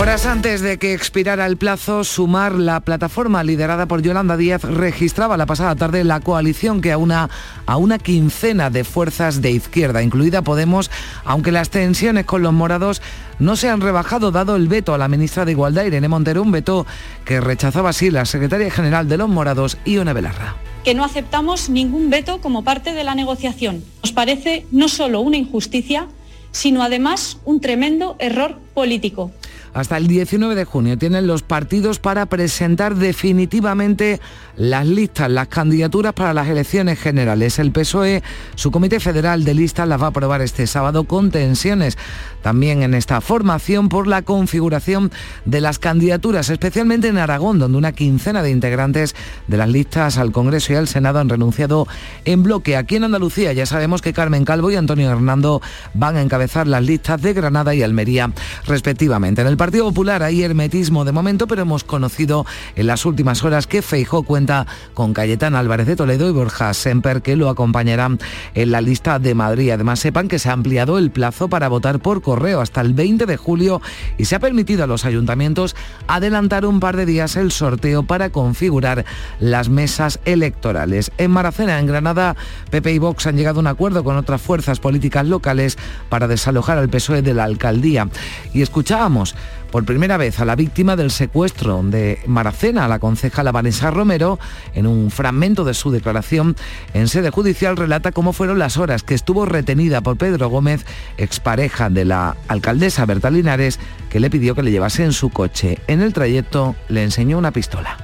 Horas antes de que expirara el plazo, Sumar, la plataforma liderada por Yolanda Díaz, registraba la pasada tarde la coalición que aúna a una quincena de fuerzas de izquierda, incluida Podemos, aunque las tensiones con los morados no se han rebajado dado el veto a la ministra de Igualdad, Irene Montero, un veto que rechazaba así la secretaria general de los morados, Ione Belarra que no aceptamos ningún veto como parte de la negociación. Nos parece no solo una injusticia, sino además un tremendo error político. Hasta el 19 de junio tienen los partidos para presentar definitivamente las listas, las candidaturas para las elecciones generales. El PSOE, su comité federal de listas las va a aprobar este sábado con tensiones también en esta formación por la configuración de las candidaturas, especialmente en Aragón, donde una quincena de integrantes de las listas al Congreso y al Senado han renunciado en bloque. Aquí en Andalucía ya sabemos que Carmen Calvo y Antonio Hernando van a encabezar las listas de Granada y Almería, respectivamente. En el Partido Popular hay hermetismo de momento, pero hemos conocido en las últimas horas que Feijó cuenta con Cayetán Álvarez de Toledo y Borja Semper, que lo acompañarán en la lista de Madrid. Además, sepan que se ha ampliado el plazo para votar por correo hasta el 20 de julio y se ha permitido a los ayuntamientos adelantar un par de días el sorteo para configurar las mesas electorales. En Maracena, en Granada, PP y Vox han llegado a un acuerdo con otras fuerzas políticas locales para desalojar al PSOE de la alcaldía. Y escuchábamos por primera vez a la víctima del secuestro de Maracena, la concejala Vanessa Romero, en un fragmento de su declaración en sede judicial relata cómo fueron las horas que estuvo retenida por Pedro Gómez, expareja de la alcaldesa Berta Linares, que le pidió que le llevase en su coche. En el trayecto le enseñó una pistola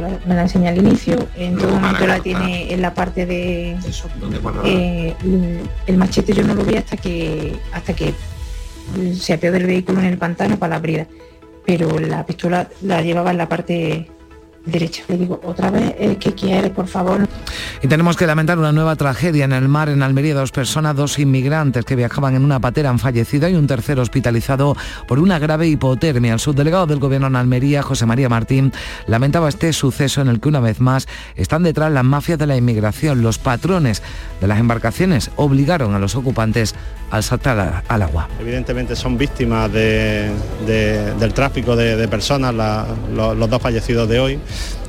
me la enseña al inicio, en todo momento la tiene en la parte de eh, el machete yo no lo vi hasta que hasta que se apeó del vehículo en el pantano para la brida, pero la pistola la llevaba en la parte derecha. Le digo, otra vez, eh, ¿qué quiere, por favor? Y tenemos que lamentar una nueva tragedia en el mar en Almería. Dos personas, dos inmigrantes que viajaban en una patera han fallecido y un tercero hospitalizado por una grave hipotermia. El subdelegado del gobierno en Almería, José María Martín, lamentaba este suceso en el que una vez más están detrás las mafias de la inmigración. Los patrones de las embarcaciones obligaron a los ocupantes al saltar al agua. Evidentemente son víctimas del tráfico de, personas, los dos fallecidos de hoy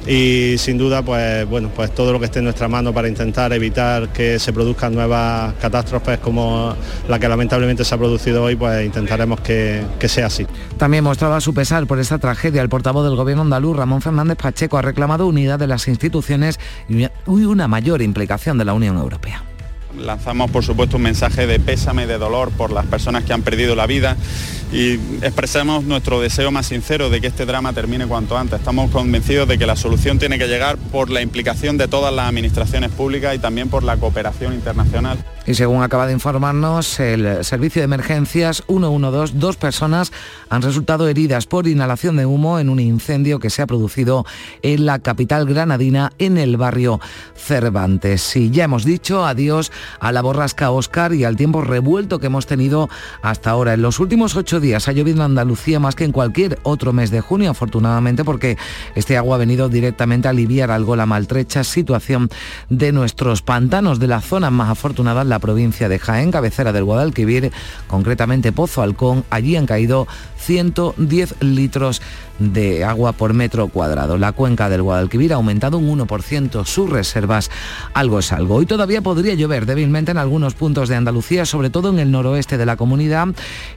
y sin duda pues bueno pues todo lo que esté en nuestra mano para intentar evitar que se produzcan nuevas catástrofes como la que lamentablemente se ha producido hoy pues intentaremos que, que sea así. También mostraba su pesar por esta tragedia. El portavoz del gobierno andaluz Ramón Fernández Pacheco ha reclamado unidad de las instituciones y una mayor implicación de la Unión Europea. Lanzamos por supuesto un mensaje de pésame, de dolor por las personas que han perdido la vida y expresamos nuestro deseo más sincero de que este drama termine cuanto antes. Estamos convencidos de que la solución tiene que llegar por la implicación de todas las administraciones públicas y también por la cooperación internacional. Y según acaba de informarnos el servicio de emergencias 112, dos personas han resultado heridas por inhalación de humo en un incendio que se ha producido en la capital granadina en el barrio Cervantes. Y ya hemos dicho adiós a la borrasca Oscar y al tiempo revuelto que hemos tenido hasta ahora. En los últimos ocho días ha llovido en Andalucía más que en cualquier otro mes de junio, afortunadamente porque este agua ha venido directamente a aliviar algo la maltrecha situación de nuestros pantanos de las zonas más afortunadas, la provincia de Jaén, cabecera del Guadalquivir, concretamente Pozo Halcón. Allí han caído 110 litros de agua por metro cuadrado. La cuenca del Guadalquivir ha aumentado un 1% sus reservas. Algo es algo. Hoy todavía podría llover débilmente en algunos puntos de Andalucía, sobre todo en el noroeste de la comunidad,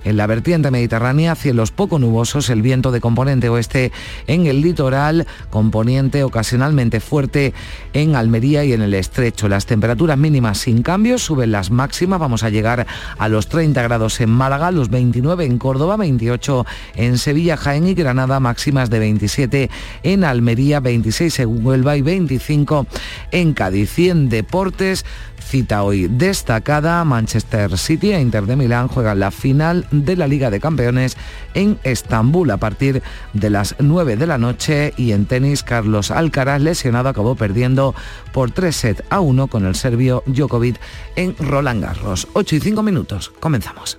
en la vertiente mediterránea, cielos poco nubosos, el viento de componente oeste en el litoral, componente ocasionalmente fuerte en Almería y en el estrecho. Las temperaturas mínimas sin cambios, suben las máximas, vamos a llegar a los 30 grados en Málaga, los 29 en Córdoba, 28 en Sevilla, Jaén y Granada, máximas de 27 en Almería, 26 en Huelva y 25 en Cádiz. 100 deportes, cita hoy destacada. Manchester City e Inter de Milán juegan la final de la Liga de Campeones en Estambul a partir de las 9 de la noche y en tenis Carlos Alcaraz lesionado acabó perdiendo por 3 sets a 1 con el serbio Djokovic en Roland Garros. 8 y 5 minutos. Comenzamos.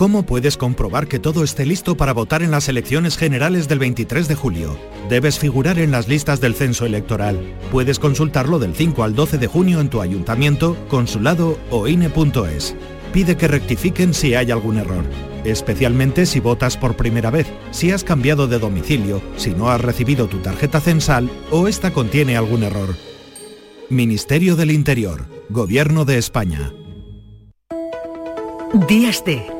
¿Cómo puedes comprobar que todo esté listo para votar en las elecciones generales del 23 de julio? Debes figurar en las listas del censo electoral. Puedes consultarlo del 5 al 12 de junio en tu ayuntamiento, consulado o INE.es. Pide que rectifiquen si hay algún error, especialmente si votas por primera vez, si has cambiado de domicilio, si no has recibido tu tarjeta censal o esta contiene algún error. Ministerio del Interior, Gobierno de España. Días de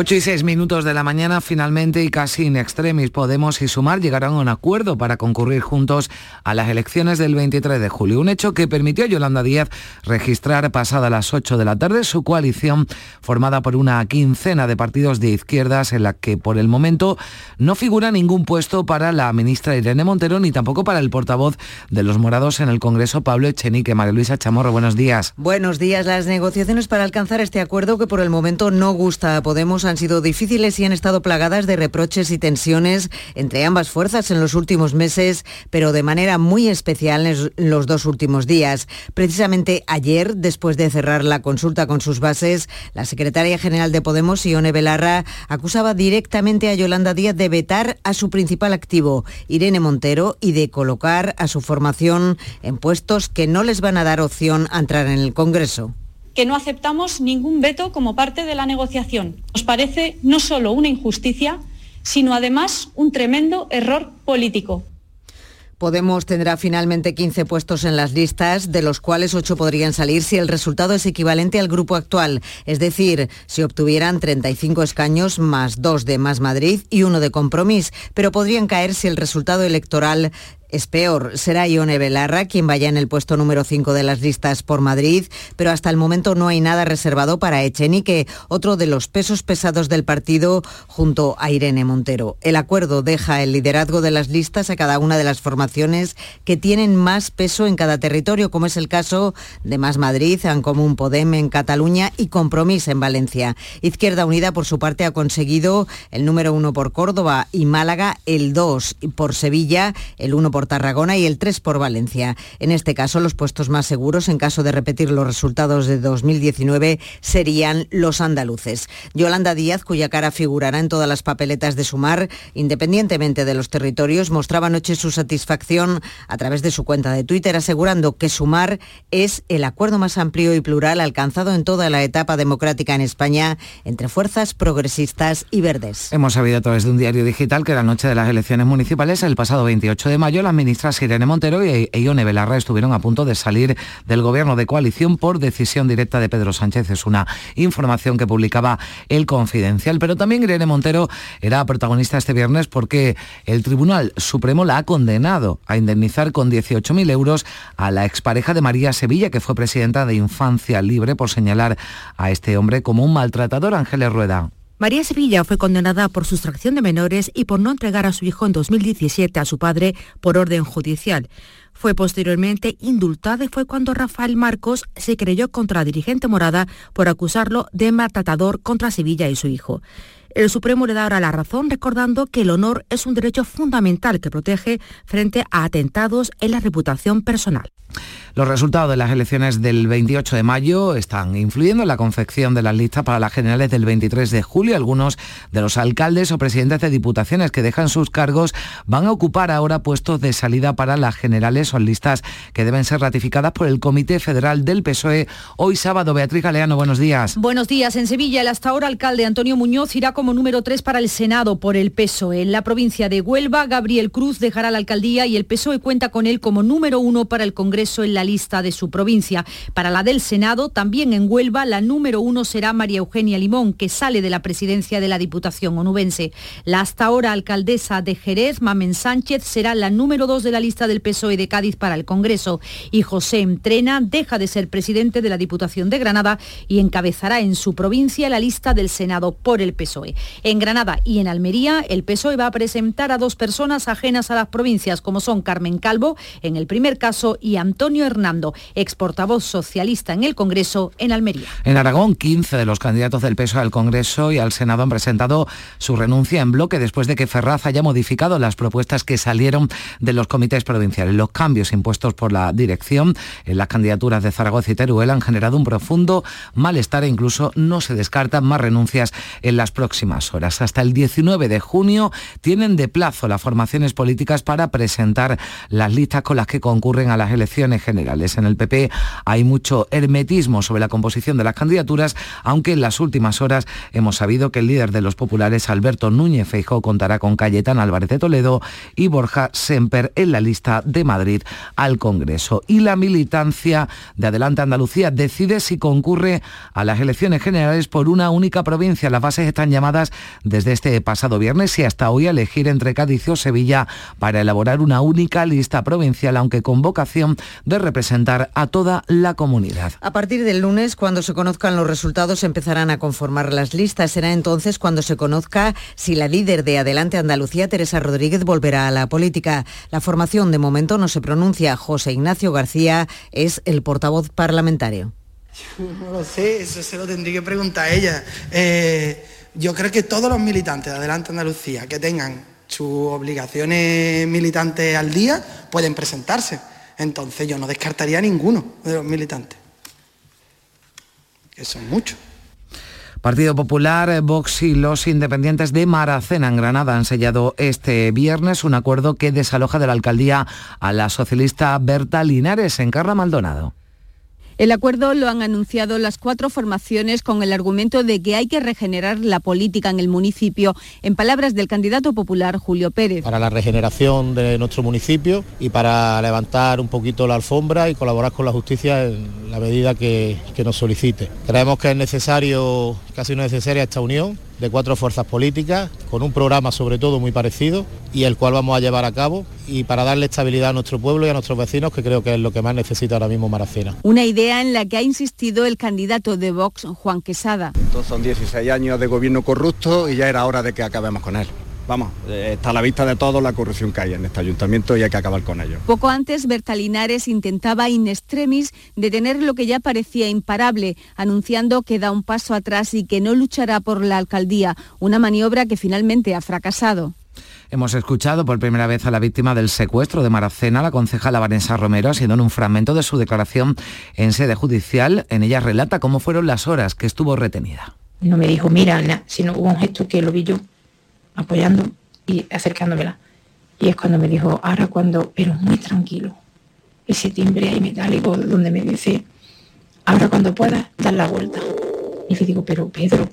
8 y 6 minutos de la mañana, finalmente y casi in extremis, Podemos y Sumar llegarán a un acuerdo para concurrir juntos a las elecciones del 23 de julio. Un hecho que permitió a Yolanda Díaz registrar pasada las 8 de la tarde su coalición formada por una quincena de partidos de izquierdas en la que por el momento no figura ningún puesto para la ministra Irene Montero ni tampoco para el portavoz de los morados en el Congreso, Pablo Echenique. María Luisa Chamorro, buenos días. Buenos días. Las negociaciones para alcanzar este acuerdo que por el momento no gusta a Podemos han sido difíciles y han estado plagadas de reproches y tensiones entre ambas fuerzas en los últimos meses, pero de manera muy especial en los dos últimos días. Precisamente ayer, después de cerrar la consulta con sus bases, la secretaria general de Podemos, Ione Belarra, acusaba directamente a Yolanda Díaz de vetar a su principal activo, Irene Montero, y de colocar a su formación en puestos que no les van a dar opción a entrar en el Congreso que no aceptamos ningún veto como parte de la negociación. Nos parece no solo una injusticia, sino además un tremendo error político. Podemos tendrá finalmente 15 puestos en las listas, de los cuales 8 podrían salir si el resultado es equivalente al grupo actual, es decir, si obtuvieran 35 escaños más 2 de Más Madrid y uno de Compromís, pero podrían caer si el resultado electoral es peor. Será Ione Belarra quien vaya en el puesto número 5 de las listas por Madrid, pero hasta el momento no hay nada reservado para Echenique, otro de los pesos pesados del partido junto a Irene Montero. El acuerdo deja el liderazgo de las listas a cada una de las formaciones que tienen más peso en cada territorio, como es el caso de Más Madrid, Ancomún Podem en Cataluña y Compromís en Valencia. Izquierda Unida, por su parte, ha conseguido el número 1 por Córdoba y Málaga, el 2 por Sevilla, el 1 por por Tarragona y el 3 por Valencia. En este caso, los puestos más seguros, en caso de repetir los resultados de 2019, serían los andaluces. Yolanda Díaz, cuya cara figurará en todas las papeletas de Sumar, independientemente de los territorios, mostraba anoche su satisfacción a través de su cuenta de Twitter, asegurando que Sumar es el acuerdo más amplio y plural alcanzado en toda la etapa democrática en España entre fuerzas progresistas y verdes. Hemos sabido a través de un diario digital que la noche de las elecciones municipales, el pasado 28 de mayo, ministras Irene Montero y Ione Belarra estuvieron a punto de salir del gobierno de coalición por decisión directa de Pedro Sánchez. Es una información que publicaba El Confidencial. Pero también Irene Montero era protagonista este viernes porque el Tribunal Supremo la ha condenado a indemnizar con 18.000 euros a la expareja de María Sevilla, que fue presidenta de Infancia Libre, por señalar a este hombre como un maltratador. Ángeles Rueda. María Sevilla fue condenada por sustracción de menores y por no entregar a su hijo en 2017 a su padre por orden judicial. Fue posteriormente indultada y fue cuando Rafael Marcos se creyó contra la dirigente morada por acusarlo de maltratador contra Sevilla y su hijo. El Supremo le da ahora la razón recordando que el honor es un derecho fundamental que protege frente a atentados en la reputación personal. Los resultados de las elecciones del 28 de mayo están influyendo en la confección de las listas para las generales del 23 de julio. Algunos de los alcaldes o presidentes de diputaciones que dejan sus cargos van a ocupar ahora puestos de salida para las generales. Son listas que deben ser ratificadas por el Comité Federal del PSOE. Hoy sábado, Beatriz Galeano, buenos días. Buenos días. En Sevilla, el hasta ahora alcalde Antonio Muñoz irá como número 3 para el Senado por el PSOE. En la provincia de Huelva, Gabriel Cruz dejará la alcaldía y el PSOE cuenta con él como número 1 para el Congreso Congreso en la lista de su provincia. Para la del Senado, también en Huelva, la número uno será María Eugenia Limón, que sale de la presidencia de la Diputación onubense. La hasta ahora alcaldesa de Jerez, Mamen Sánchez, será la número dos de la lista del PSOE de Cádiz para el Congreso. Y José Entrena deja de ser presidente de la Diputación de Granada y encabezará en su provincia la lista del Senado por el PSOE. En Granada y en Almería, el PSOE va a presentar a dos personas ajenas a las provincias, como son Carmen Calvo, en el primer caso, y Antonio Hernando, ex portavoz socialista en el Congreso en Almería. En Aragón, 15 de los candidatos del PSOE al Congreso y al Senado han presentado su renuncia en bloque después de que Ferraz haya modificado las propuestas que salieron de los comités provinciales. Los cambios impuestos por la dirección en las candidaturas de Zaragoza y Teruel han generado un profundo malestar e incluso no se descartan más renuncias en las próximas horas. Hasta el 19 de junio tienen de plazo las formaciones políticas para presentar las listas con las que concurren a las elecciones generales. En el PP hay mucho hermetismo sobre la composición de las candidaturas, aunque en las últimas horas hemos sabido que el líder de los populares, Alberto Núñez Feijóo, contará con Cayetán Álvarez de Toledo y Borja Semper en la lista de Madrid al Congreso. Y la militancia de Adelante Andalucía decide si concurre a las elecciones generales por una única provincia. Las bases están llamadas desde este pasado viernes y hasta hoy a elegir entre Cádiz o Sevilla para elaborar una única lista provincial, aunque con vocación de representar a toda la comunidad. A partir del lunes, cuando se conozcan los resultados, empezarán a conformar las listas. Será entonces cuando se conozca si la líder de Adelante Andalucía, Teresa Rodríguez, volverá a la política. La formación de momento no se pronuncia. José Ignacio García es el portavoz parlamentario. No lo sé, eso se lo tendría que preguntar a ella. Eh, yo creo que todos los militantes de Adelante Andalucía que tengan sus obligaciones militantes al día pueden presentarse. Entonces yo no descartaría a ninguno de los militantes. Que son muchos. Partido Popular, Vox y los independientes de Maracena en Granada han sellado este viernes un acuerdo que desaloja de la alcaldía a la socialista Berta Linares en Carla Maldonado. El acuerdo lo han anunciado las cuatro formaciones con el argumento de que hay que regenerar la política en el municipio, en palabras del candidato popular Julio Pérez. Para la regeneración de nuestro municipio y para levantar un poquito la alfombra y colaborar con la justicia en la medida que, que nos solicite. Creemos que es necesario, casi necesaria esta unión de cuatro fuerzas políticas, con un programa sobre todo muy parecido y el cual vamos a llevar a cabo y para darle estabilidad a nuestro pueblo y a nuestros vecinos, que creo que es lo que más necesita ahora mismo Maracena. Una idea en la que ha insistido el candidato de Vox, Juan Quesada. Entonces son 16 años de gobierno corrupto y ya era hora de que acabemos con él vamos, eh, está a la vista de todo la corrupción que hay en este ayuntamiento y hay que acabar con ello. Poco antes, Berta Linares intentaba in extremis detener lo que ya parecía imparable, anunciando que da un paso atrás y que no luchará por la alcaldía, una maniobra que finalmente ha fracasado. Hemos escuchado por primera vez a la víctima del secuestro de Maracena, la concejala Vanessa Romero, ha sido en un fragmento de su declaración en sede judicial. En ella relata cómo fueron las horas que estuvo retenida. No me dijo, mira, sino hubo un gesto que lo vi yo apoyando y acercándomela. Y es cuando me dijo, ahora cuando, pero muy tranquilo, ese timbre ahí metálico donde me dice, ahora cuando puedas, dar la vuelta. Y le digo, pero Pedro,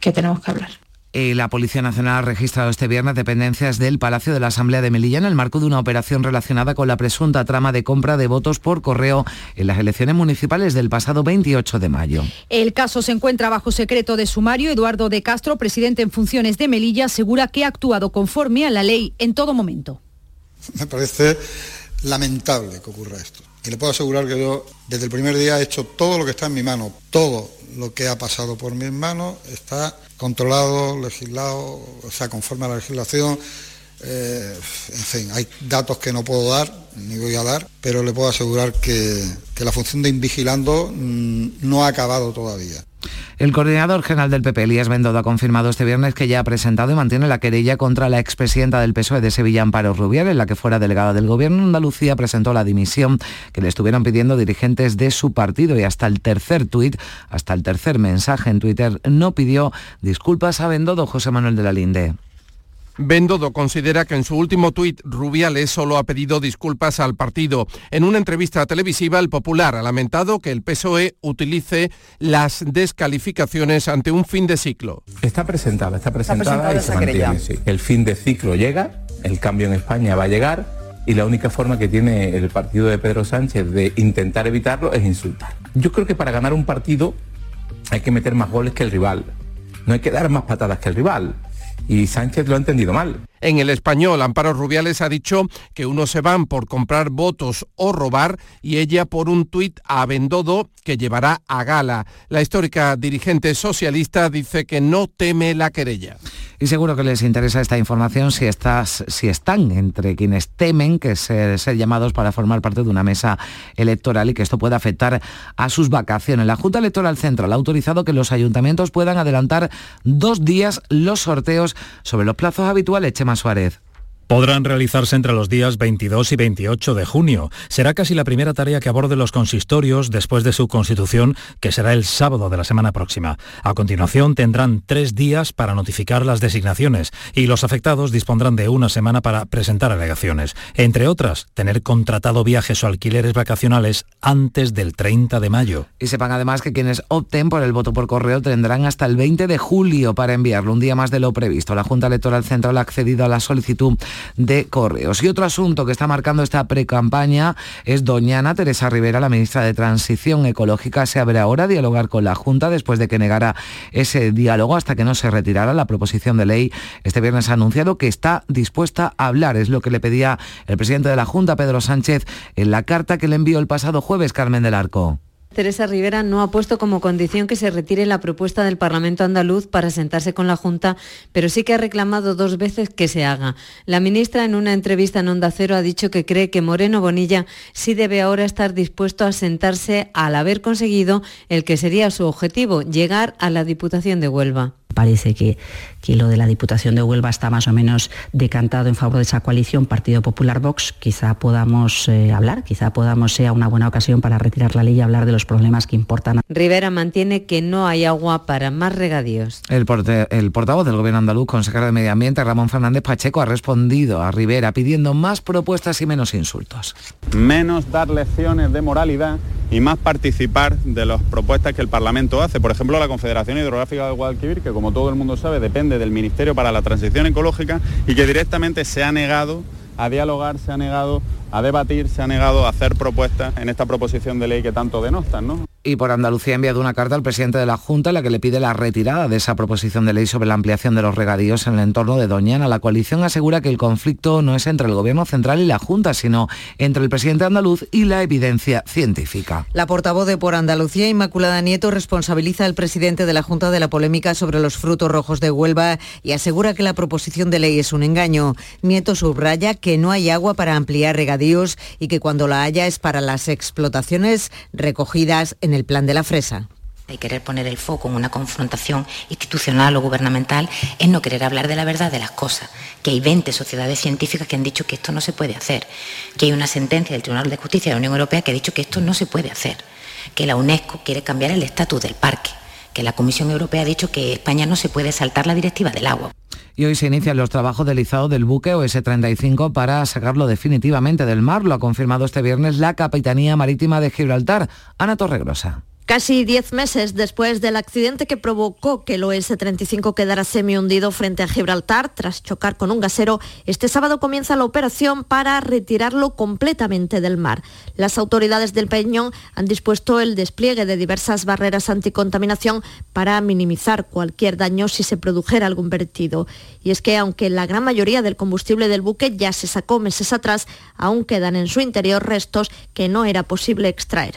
que tenemos que hablar. Eh, la Policía Nacional ha registrado este viernes dependencias del Palacio de la Asamblea de Melilla en el marco de una operación relacionada con la presunta trama de compra de votos por correo en las elecciones municipales del pasado 28 de mayo. El caso se encuentra bajo secreto de sumario. Eduardo de Castro, presidente en funciones de Melilla, asegura que ha actuado conforme a la ley en todo momento. Me parece lamentable que ocurra esto. Y le puedo asegurar que yo desde el primer día he hecho todo lo que está en mi mano, todo lo que ha pasado por mis manos está controlado, legislado, o sea, conforme a la legislación. Eh, en fin, hay datos que no puedo dar, ni voy a dar, pero le puedo asegurar que, que la función de invigilando mm, no ha acabado todavía. El coordinador general del PP, Elías Bendodo, ha confirmado este viernes que ya ha presentado y mantiene la querella contra la expresidenta del PSOE de Sevilla, Amparo Rubial, en la que fuera delegada del gobierno Andalucía presentó la dimisión que le estuvieron pidiendo dirigentes de su partido y hasta el tercer tuit, hasta el tercer mensaje en Twitter, no pidió disculpas a Bendodo José Manuel de la Linde. Bendodo considera que en su último tuit Rubiales solo ha pedido disculpas al partido. En una entrevista televisiva, el Popular ha lamentado que el PSOE utilice las descalificaciones ante un fin de ciclo. Está presentada, está presentada y se mantiene. El fin de ciclo llega, el cambio en España va a llegar y la única forma que tiene el partido de Pedro Sánchez de intentar evitarlo es insultar. Yo creo que para ganar un partido hay que meter más goles que el rival, no hay que dar más patadas que el rival y Sánchez lo ha entendido mal. En el español, Amparo Rubiales ha dicho que unos se van por comprar votos o robar y ella por un tuit a Bendodo que llevará a gala. La histórica dirigente socialista dice que no teme la querella. Y seguro que les interesa esta información si, estás, si están entre quienes temen que ser, ser llamados para formar parte de una mesa electoral y que esto pueda afectar a sus vacaciones. La Junta Electoral Central ha autorizado que los ayuntamientos puedan adelantar dos días los sorteos sobre los plazos habituales. Chema Suárez podrán realizarse entre los días 22 y 28 de junio. Será casi la primera tarea que aborde los consistorios después de su constitución, que será el sábado de la semana próxima. A continuación tendrán tres días para notificar las designaciones y los afectados dispondrán de una semana para presentar alegaciones. Entre otras, tener contratado viajes o alquileres vacacionales antes del 30 de mayo. Y sepan además que quienes opten por el voto por correo tendrán hasta el 20 de julio para enviarlo, un día más de lo previsto. La Junta Electoral Central ha accedido a la solicitud de Correos. Y otro asunto que está marcando esta precampaña es Doñana Teresa Rivera, la ministra de Transición Ecológica. Se abre ahora a dialogar con la Junta después de que negara ese diálogo hasta que no se retirara la proposición de ley. Este viernes ha anunciado que está dispuesta a hablar. Es lo que le pedía el presidente de la Junta, Pedro Sánchez, en la carta que le envió el pasado jueves, Carmen del Arco. Teresa Rivera no ha puesto como condición que se retire la propuesta del Parlamento andaluz para sentarse con la Junta, pero sí que ha reclamado dos veces que se haga. La ministra en una entrevista en Onda Cero ha dicho que cree que Moreno Bonilla sí debe ahora estar dispuesto a sentarse al haber conseguido el que sería su objetivo, llegar a la Diputación de Huelva parece que, que, lo de la Diputación de Huelva está más o menos decantado en favor de esa coalición Partido Popular Vox. Quizá podamos eh, hablar, quizá podamos sea una buena ocasión para retirar la ley y hablar de los problemas que importan. Rivera mantiene que no hay agua para más regadíos. El, el portavoz del Gobierno andaluz, consejero de Medio Ambiente, Ramón Fernández Pacheco, ha respondido a Rivera pidiendo más propuestas y menos insultos. Menos dar lecciones de moralidad y más participar de las propuestas que el Parlamento hace. Por ejemplo, la Confederación Hidrográfica de Guadalquivir, que como todo el mundo sabe, depende del Ministerio para la Transición Ecológica y que directamente se ha negado a dialogar, se ha negado a debatir, se ha negado a hacer propuestas en esta proposición de ley que tanto denostan, ¿no? Y por Andalucía ha enviado una carta al presidente de la Junta en la que le pide la retirada de esa proposición de ley sobre la ampliación de los regadíos en el entorno de Doñana. La coalición asegura que el conflicto no es entre el Gobierno central y la Junta, sino entre el presidente andaluz y la evidencia científica. La portavoz de Por Andalucía, Inmaculada Nieto, responsabiliza al presidente de la Junta de la polémica sobre los frutos rojos de Huelva y asegura que la proposición de ley es un engaño. Nieto subraya que no hay agua para ampliar regadíos y que cuando la haya es para las explotaciones recogidas en el plan de la fresa de querer poner el foco en una confrontación institucional o gubernamental es no querer hablar de la verdad de las cosas, que hay 20 sociedades científicas que han dicho que esto no se puede hacer, que hay una sentencia del Tribunal de Justicia de la Unión Europea que ha dicho que esto no se puede hacer, que la UNESCO quiere cambiar el estatus del parque, que la Comisión Europea ha dicho que España no se puede saltar la directiva del agua. Y hoy se inician los trabajos del izado del buque OS-35 para sacarlo definitivamente del mar. Lo ha confirmado este viernes la Capitanía Marítima de Gibraltar. Ana Torregrosa. Casi diez meses después del accidente que provocó que el OS-35 quedara semi-hundido frente a Gibraltar tras chocar con un gasero, este sábado comienza la operación para retirarlo completamente del mar. Las autoridades del Peñón han dispuesto el despliegue de diversas barreras anticontaminación para minimizar cualquier daño si se produjera algún vertido. Y es que aunque la gran mayoría del combustible del buque ya se sacó meses atrás, aún quedan en su interior restos que no era posible extraer.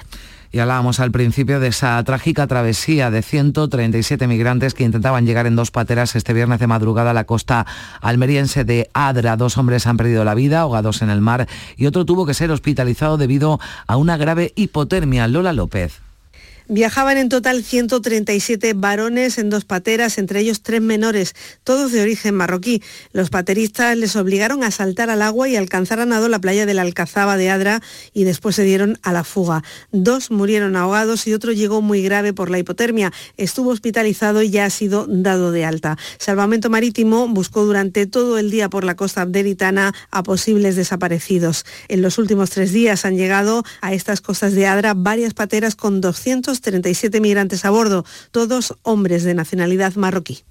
Y hablábamos al principio de esa trágica travesía de 137 migrantes que intentaban llegar en dos pateras este viernes de madrugada a la costa almeriense de Adra. Dos hombres han perdido la vida ahogados en el mar y otro tuvo que ser hospitalizado debido a una grave hipotermia. Lola López. Viajaban en total 137 varones en dos pateras, entre ellos tres menores, todos de origen marroquí. Los pateristas les obligaron a saltar al agua y alcanzar a nado la playa de la Alcazaba de Adra y después se dieron a la fuga. Dos murieron ahogados y otro llegó muy grave por la hipotermia. Estuvo hospitalizado y ya ha sido dado de alta. Salvamento Marítimo buscó durante todo el día por la costa abderitana a posibles desaparecidos. En los últimos tres días han llegado a estas costas de Adra varias pateras con 200 37 migrantes a bordo, todos hombres de nacionalidad marroquí.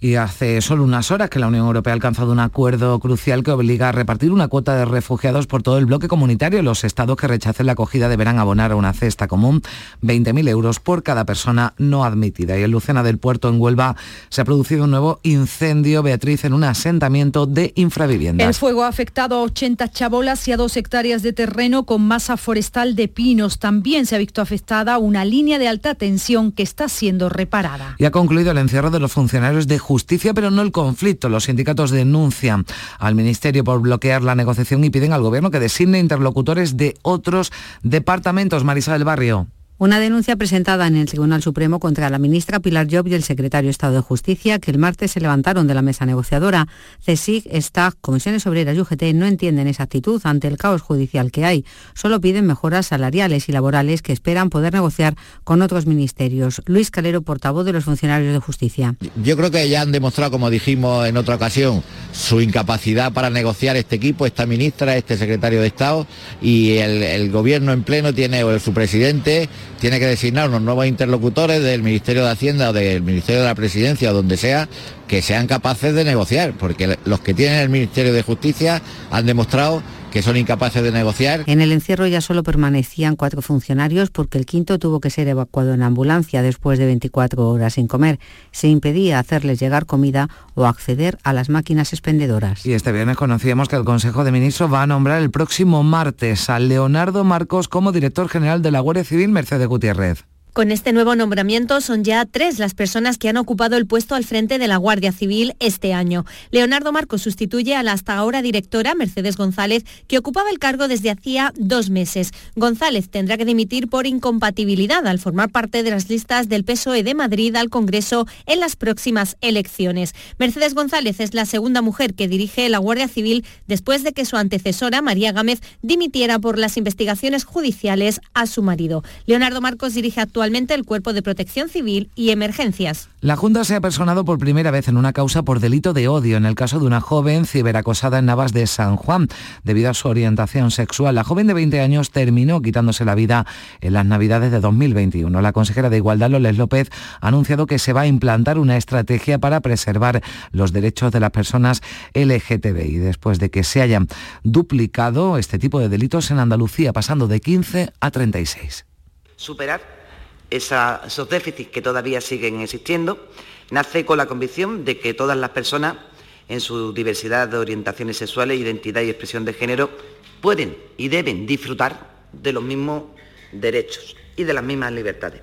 Y hace solo unas horas que la Unión Europea ha alcanzado un acuerdo crucial que obliga a repartir una cuota de refugiados por todo el bloque comunitario. Los estados que rechacen la acogida deberán abonar a una cesta común 20.000 euros por cada persona no admitida. Y en Lucena del Puerto, en Huelva, se ha producido un nuevo incendio, Beatriz, en un asentamiento de infraviviendas. El fuego ha afectado a 80 chabolas y a dos hectáreas de terreno con masa forestal de pinos. También se ha visto afectada una línea de alta tensión que está siendo reparada. Y ha concluido el encierro de los funcionarios de justicia, pero no el conflicto. Los sindicatos denuncian al Ministerio por bloquear la negociación y piden al Gobierno que designe interlocutores de otros departamentos. Marisa del Barrio. Una denuncia presentada en el Tribunal Supremo contra la ministra Pilar Job y el secretario de Estado de Justicia que el martes se levantaron de la mesa negociadora. CSIC, STAG, Comisiones Obreras y UGT no entienden esa actitud ante el caos judicial que hay. Solo piden mejoras salariales y laborales que esperan poder negociar con otros ministerios. Luis Calero, portavoz de los funcionarios de justicia. Yo creo que ya han demostrado, como dijimos en otra ocasión, su incapacidad para negociar este equipo, esta ministra, este secretario de Estado y el, el gobierno en pleno tiene, o su presidente, tiene que designar unos nuevos interlocutores del Ministerio de Hacienda o del Ministerio de la Presidencia o donde sea que sean capaces de negociar, porque los que tienen el Ministerio de Justicia han demostrado que son incapaces de negociar. En el encierro ya solo permanecían cuatro funcionarios porque el quinto tuvo que ser evacuado en ambulancia después de 24 horas sin comer. Se impedía hacerles llegar comida o acceder a las máquinas expendedoras. Y este viernes conocíamos que el Consejo de Ministros va a nombrar el próximo martes a Leonardo Marcos como director general de la Guardia Civil Mercedes Gutiérrez. Con este nuevo nombramiento son ya tres las personas que han ocupado el puesto al frente de la Guardia Civil este año. Leonardo Marcos sustituye a la hasta ahora directora Mercedes González, que ocupaba el cargo desde hacía dos meses. González tendrá que dimitir por incompatibilidad al formar parte de las listas del PSOE de Madrid al Congreso en las próximas elecciones. Mercedes González es la segunda mujer que dirige la Guardia Civil después de que su antecesora, María Gámez, dimitiera por las investigaciones judiciales a su marido. Leonardo Marcos dirige actualmente el Cuerpo de Protección Civil y Emergencias. La Junta se ha personado por primera vez en una causa por delito de odio en el caso de una joven ciberacosada en Navas de San Juan debido a su orientación sexual. La joven de 20 años terminó quitándose la vida en las Navidades de 2021. La consejera de Igualdad, Loles López, ha anunciado que se va a implantar una estrategia para preservar los derechos de las personas LGTBI después de que se hayan duplicado este tipo de delitos en Andalucía, pasando de 15 a 36. Superar esos déficits que todavía siguen existiendo, nace con la convicción de que todas las personas, en su diversidad de orientaciones sexuales, identidad y expresión de género, pueden y deben disfrutar de los mismos derechos y de las mismas libertades.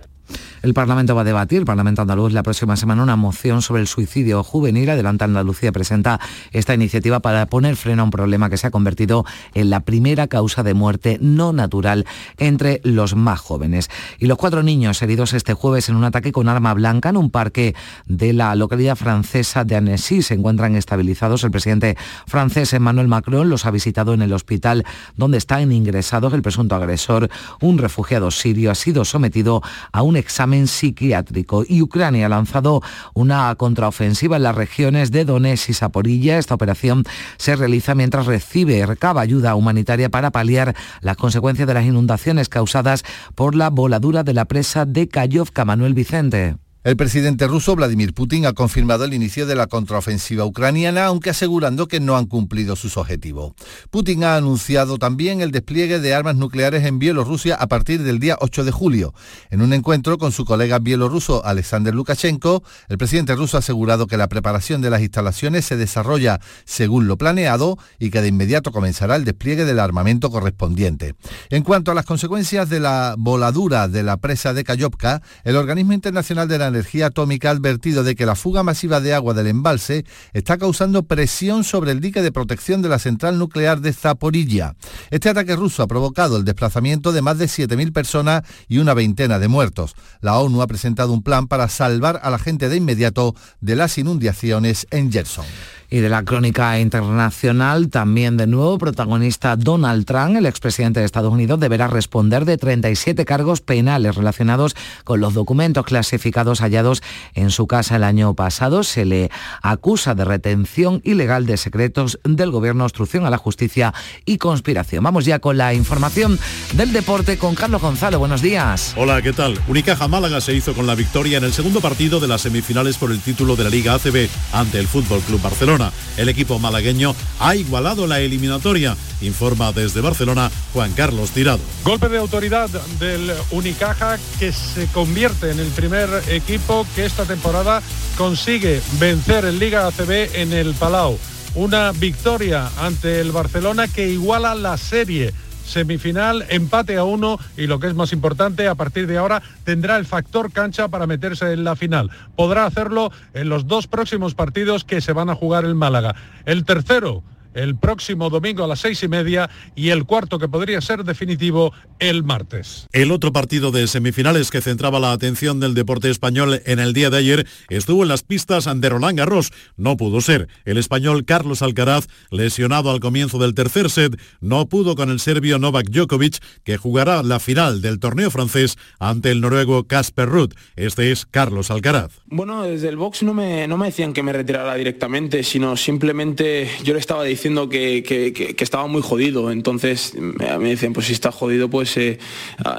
El Parlamento va a debatir, el Parlamento andaluz, la próxima semana una moción sobre el suicidio juvenil. Adelanta Andalucía presenta esta iniciativa para poner freno a un problema que se ha convertido en la primera causa de muerte no natural entre los más jóvenes. Y los cuatro niños heridos este jueves en un ataque con arma blanca en un parque de la localidad francesa de Annecy se encuentran estabilizados. El presidente francés Emmanuel Macron los ha visitado en el hospital donde están ingresados el presunto agresor. Un refugiado sirio ha sido sometido a un examen psiquiátrico y Ucrania ha lanzado una contraofensiva en las regiones de Donetsk y Saporilla. Esta operación se realiza mientras recibe recaba ayuda humanitaria para paliar las consecuencias de las inundaciones causadas por la voladura de la presa de Kayovka. Manuel Vicente. El presidente ruso Vladimir Putin ha confirmado el inicio de la contraofensiva ucraniana, aunque asegurando que no han cumplido sus objetivos. Putin ha anunciado también el despliegue de armas nucleares en Bielorrusia a partir del día 8 de julio. En un encuentro con su colega bielorruso Alexander Lukashenko, el presidente ruso ha asegurado que la preparación de las instalaciones se desarrolla según lo planeado y que de inmediato comenzará el despliegue del armamento correspondiente. En cuanto a las consecuencias de la voladura de la presa de Kayovka, el Organismo Internacional de la Energía Atómica ha advertido de que la fuga masiva de agua del embalse está causando presión sobre el dique de protección de la central nuclear de Zaporilla. Este ataque ruso ha provocado el desplazamiento de más de 7.000 personas y una veintena de muertos. La ONU ha presentado un plan para salvar a la gente de inmediato de las inundaciones en Gerson. Y de la crónica internacional, también de nuevo protagonista Donald Trump, el expresidente de Estados Unidos, deberá responder de 37 cargos penales relacionados con los documentos clasificados hallados en su casa el año pasado. Se le acusa de retención ilegal de secretos del gobierno, obstrucción a la justicia y conspiración. Vamos ya con la información del deporte con Carlos Gonzalo. Buenos días. Hola, ¿qué tal? Unicaja Málaga se hizo con la victoria en el segundo partido de las semifinales por el título de la Liga ACB ante el Fútbol Club Barcelona. El equipo malagueño ha igualado la eliminatoria, informa desde Barcelona Juan Carlos Tirado. Golpe de autoridad del Unicaja que se convierte en el primer equipo que esta temporada consigue vencer en Liga ACB en el Palau. Una victoria ante el Barcelona que iguala la serie semifinal, empate a uno y lo que es más importante, a partir de ahora tendrá el factor cancha para meterse en la final. Podrá hacerlo en los dos próximos partidos que se van a jugar en Málaga. El tercero, el próximo domingo a las seis y media y el cuarto que podría ser definitivo el martes. El otro partido de semifinales que centraba la atención del deporte español en el día de ayer estuvo en las pistas de Roland Garros. No pudo ser. El español Carlos Alcaraz, lesionado al comienzo del tercer set, no pudo con el serbio Novak Djokovic, que jugará la final del torneo francés ante el noruego Casper Ruud. Este es Carlos Alcaraz. Bueno, desde el box no me, no me decían que me retirara directamente, sino simplemente yo le estaba diciendo diciendo que, estaba muy jodido. Entonces me decían, pues si está jodido, pues eh,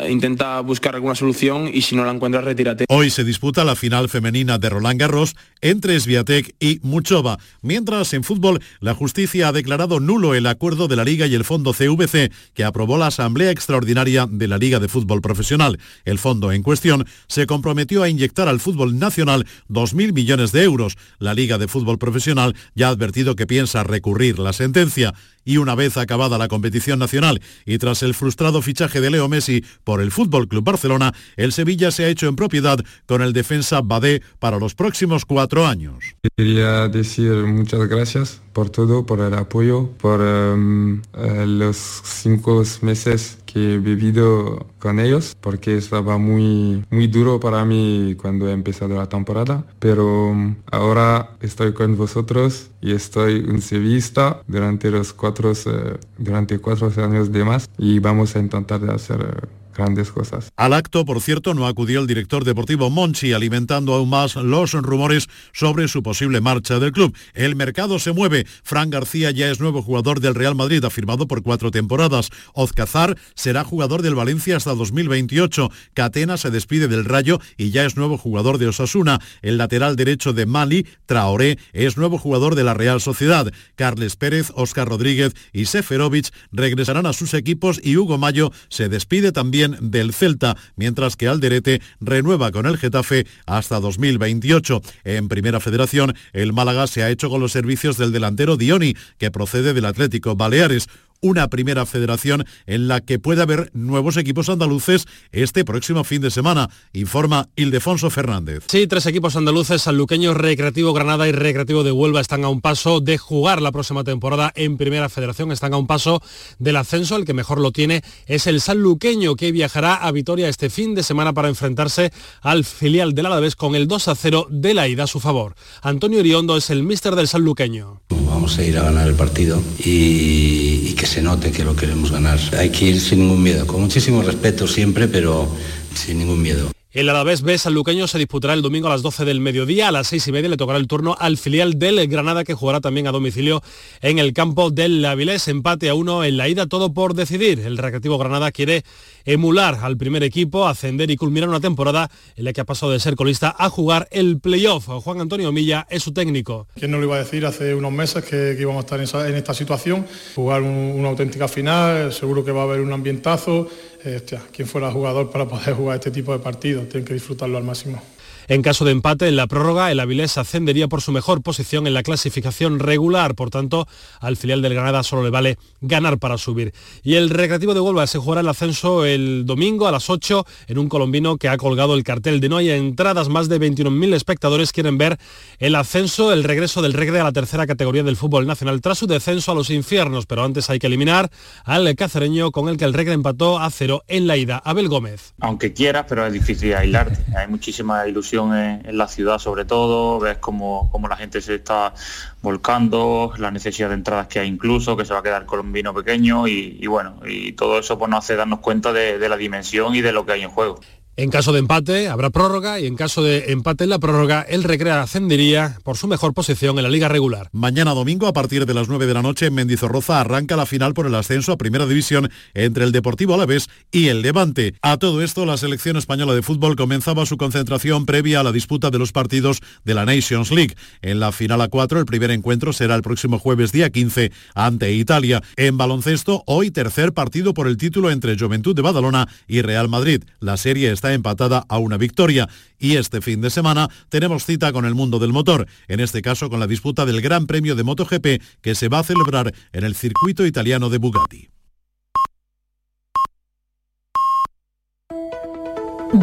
intenta buscar alguna solución y si no la encuentras, retírate. Hoy se disputa la final femenina de Roland Garros entre Sviatek y Muchova. Mientras en fútbol, la justicia ha declarado nulo el acuerdo de la Liga y el Fondo CVC que aprobó la Asamblea Extraordinaria de la Liga de Fútbol Profesional. El fondo en cuestión se comprometió a inyectar al fútbol nacional 2.000 millones de euros. La Liga de Fútbol Profesional ya ha advertido que piensa recurrir las sentencia y una vez acabada la competición nacional y tras el frustrado fichaje de Leo Messi por el Fútbol Club Barcelona, el Sevilla se ha hecho en propiedad con el defensa Badé para los próximos cuatro años. Quería decir muchas gracias por todo, por el apoyo, por em, eh, los cinco meses que he vivido con ellos, porque estaba muy, muy duro para mí cuando he empezado la temporada, pero em, ahora estoy con vosotros y estoy un sevista durante los cuatro, eh, durante cuatro años de más y vamos a intentar de hacer eh, grandes cosas. Al acto, por cierto, no acudió el director deportivo Monchi, alimentando aún más los rumores sobre su posible marcha del club. El mercado se mueve. Fran García ya es nuevo jugador del Real Madrid, ha firmado por cuatro temporadas. Ozcazar será jugador del Valencia hasta 2028. Catena se despide del Rayo y ya es nuevo jugador de Osasuna. El lateral derecho de Mali, Traoré, es nuevo jugador de la Real Sociedad. Carles Pérez, Óscar Rodríguez y Seferovic regresarán a sus equipos y Hugo Mayo se despide también del Celta, mientras que Alderete renueva con el Getafe hasta 2028. En Primera Federación, el Málaga se ha hecho con los servicios del delantero Dioni, que procede del Atlético Baleares una primera federación en la que puede haber nuevos equipos andaluces este próximo fin de semana, informa Ildefonso Fernández. Sí, tres equipos andaluces, Sanluqueño, Recreativo Granada y Recreativo de Huelva están a un paso de jugar la próxima temporada en primera federación, están a un paso del ascenso, el que mejor lo tiene es el Sanluqueño que viajará a Vitoria este fin de semana para enfrentarse al filial del Alavés con el 2 a 0 de la ida a su favor. Antonio Iriondo es el míster del Sanluqueño. Vamos a ir a ganar el partido y, y que se note que lo queremos ganar. Hay que ir sin ningún miedo, con muchísimo respeto siempre, pero sin ningún miedo. El Alavés B Sanluqueño se disputará el domingo a las 12 del mediodía. A las 6 y media le tocará el turno al filial del Granada que jugará también a domicilio en el campo del Avilés. Empate a uno en la ida, todo por decidir. El Recreativo Granada quiere emular al primer equipo, ascender y culminar una temporada en la que ha pasado de ser colista a jugar el playoff. Juan Antonio Milla es su técnico. ¿Quién no lo iba a decir hace unos meses que, íbamos a estar en, esta situación? Jugar una auténtica final, seguro que va a haber un ambientazo eh, quién fuera jugador para poder jugar este tipo de partidos, tienen que disfrutarlo al máximo. En caso de empate en la prórroga, el Avilés ascendería por su mejor posición en la clasificación regular, por tanto, al filial del Granada solo le vale ganar para subir. Y el Recreativo de Huelva se jugará el ascenso el domingo a las 8 en un colombino que ha colgado el cartel de no hay entradas, más de 21.000 espectadores quieren ver el ascenso, el regreso del Regre a la tercera categoría del fútbol nacional tras su descenso a los infiernos, pero antes hay que eliminar al cacereño con el que el Regre empató a cero en la ida. Abel Gómez. Aunque quieras, pero es difícil aislarte. Hay muchísima ilusión en, la ciudad sobre todo, ves cómo, la gente se está volcando, la necesidad de entradas que hay incluso, que se va a quedar vino pequeño y, bueno, y todo eso pues nos hace darnos cuenta de la dimensión y de lo que hay en juego. En caso de empate habrá prórroga y en caso de empate en la prórroga el Recrea ascendería por su mejor posición en la liga regular. Mañana domingo a partir de las 9 de la noche en Mendizorroza arranca la final por el ascenso a Primera División entre el Deportivo Alavés y el Levante. A todo esto la selección española de fútbol comenzaba su concentración previa a la disputa de los partidos de la Nations League. En la final a 4 el primer encuentro será el próximo jueves día 15 ante Italia. En baloncesto hoy tercer partido por el título entre Juventud de Badalona y Real Madrid. La serie está empatada a una victoria. Y este fin de semana tenemos cita con el mundo del motor, en este caso con la disputa del Gran Premio de MotoGP que se va a celebrar en el circuito italiano de Bugatti.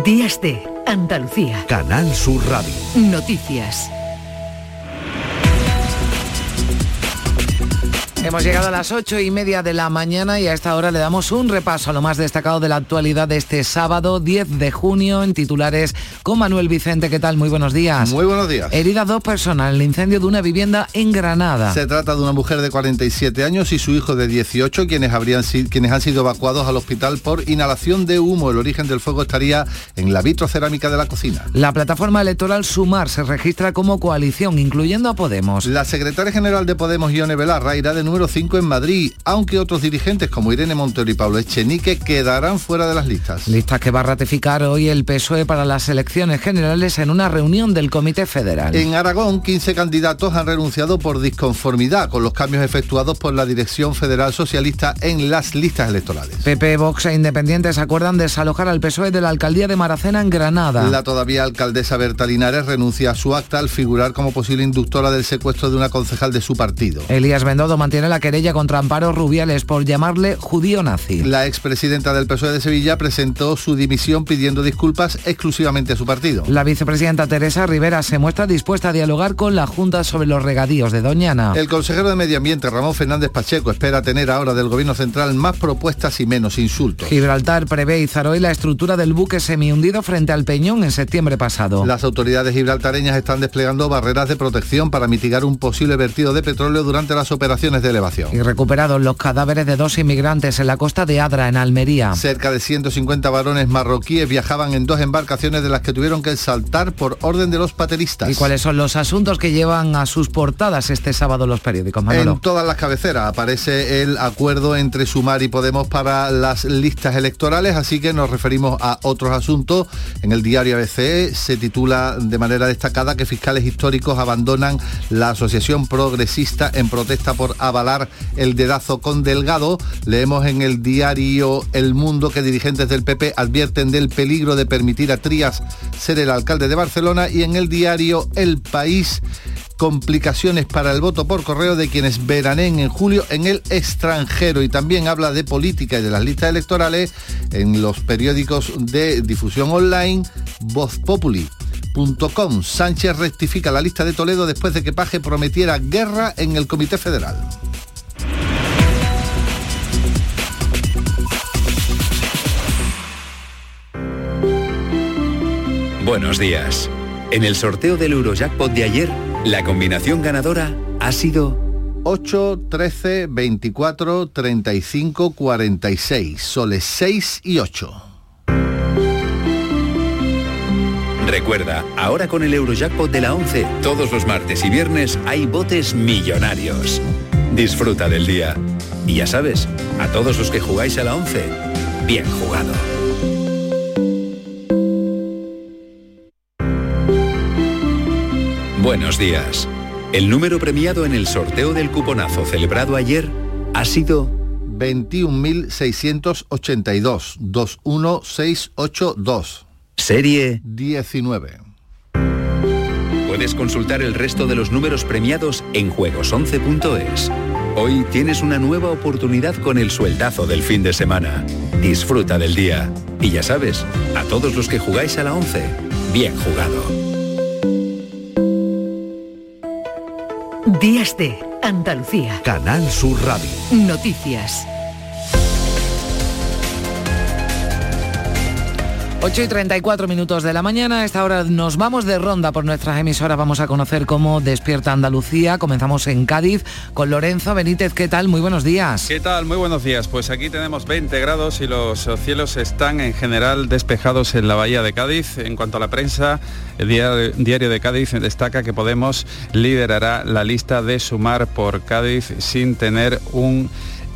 Días de Andalucía. Canal Sur Radio. Noticias. Hemos llegado a las ocho y media de la mañana y a esta hora le damos un repaso a lo más destacado de la actualidad de este sábado 10 de junio en titulares con Manuel Vicente. ¿Qué tal? Muy buenos días. Muy buenos días. Herida dos personas en el incendio de una vivienda en Granada. Se trata de una mujer de 47 años y su hijo de 18 quienes, habrían, quienes han sido evacuados al hospital por inhalación de humo. El origen del fuego estaría en la vitrocerámica de la cocina. La plataforma electoral Sumar se registra como coalición, incluyendo a Podemos. La secretaria general de Podemos, Ione Belarra, irá de número 5 en Madrid, aunque otros dirigentes como Irene Montero y Pablo Echenique quedarán fuera de las listas. Listas que va a ratificar hoy el PSOE para las elecciones generales en una reunión del Comité Federal. En Aragón, 15 candidatos han renunciado por disconformidad con los cambios efectuados por la Dirección Federal Socialista en las listas electorales. PP, Vox e Independientes acuerdan desalojar al PSOE de la alcaldía de Maracena en Granada. La todavía alcaldesa Berta Linares renuncia a su acta al figurar como posible inductora del secuestro de una concejal de su partido. Elías Bendodo mantiene la querella contra Amparo Rubiales por llamarle judío nazi. La expresidenta del PSOE de Sevilla presentó su dimisión pidiendo disculpas exclusivamente a su partido. La vicepresidenta Teresa Rivera se muestra dispuesta a dialogar con la Junta sobre los regadíos de Doñana. El consejero de Medio Ambiente, Ramón Fernández Pacheco, espera tener ahora del Gobierno Central más propuestas y menos insultos. Gibraltar prevé izar hoy la estructura del buque semihundido frente al Peñón en septiembre pasado. Las autoridades gibraltareñas están desplegando barreras de protección para mitigar un posible vertido de petróleo durante las operaciones de elevación. Y recuperados los cadáveres de dos inmigrantes en la costa de Adra, en Almería. Cerca de 150 varones marroquíes viajaban en dos embarcaciones de las que tuvieron que saltar por orden de los pateristas. ¿Y cuáles son los asuntos que llevan a sus portadas este sábado los periódicos, En todas las cabeceras aparece el acuerdo entre Sumar y Podemos para las listas electorales, así que nos referimos a otros asuntos. En el diario ABC se titula de manera destacada que fiscales históricos abandonan la Asociación Progresista en protesta por avalar el dedazo con Delgado. Leemos en el diario El Mundo que dirigentes del PP advierten del peligro de permitir a Trías ser el alcalde de Barcelona y en el diario El País complicaciones para el voto por correo de quienes veraneen en julio en el extranjero y también habla de política y de las listas electorales en los periódicos de difusión online Voz Populi. Sánchez rectifica la lista de Toledo después de que Paje prometiera guerra en el Comité Federal. Buenos días. En el sorteo del Eurojackpot de ayer, la combinación ganadora ha sido 8, 13, 24, 35, 46, soles 6 y 8. Recuerda, ahora con el Eurojackpot de la 11, todos los martes y viernes hay botes millonarios. Disfruta del día. Y ya sabes, a todos los que jugáis a la 11, bien jugado. Buenos días. El número premiado en el sorteo del cuponazo celebrado ayer ha sido 21.682 21682. Serie 19. Puedes consultar el resto de los números premiados en juegos11.es. Hoy tienes una nueva oportunidad con el sueldazo del fin de semana. Disfruta del día. Y ya sabes, a todos los que jugáis a la 11, bien jugado. Días de Andalucía. Canal Sur Radio. Noticias. 8 y 34 minutos de la mañana. A esta hora nos vamos de ronda por nuestras emisoras. Vamos a conocer cómo despierta Andalucía. Comenzamos en Cádiz con Lorenzo Benítez. ¿Qué tal? Muy buenos días. ¿Qué tal? Muy buenos días. Pues aquí tenemos 20 grados y los cielos están en general despejados en la bahía de Cádiz. En cuanto a la prensa, el diario de Cádiz destaca que Podemos liderará la lista de sumar por Cádiz sin tener un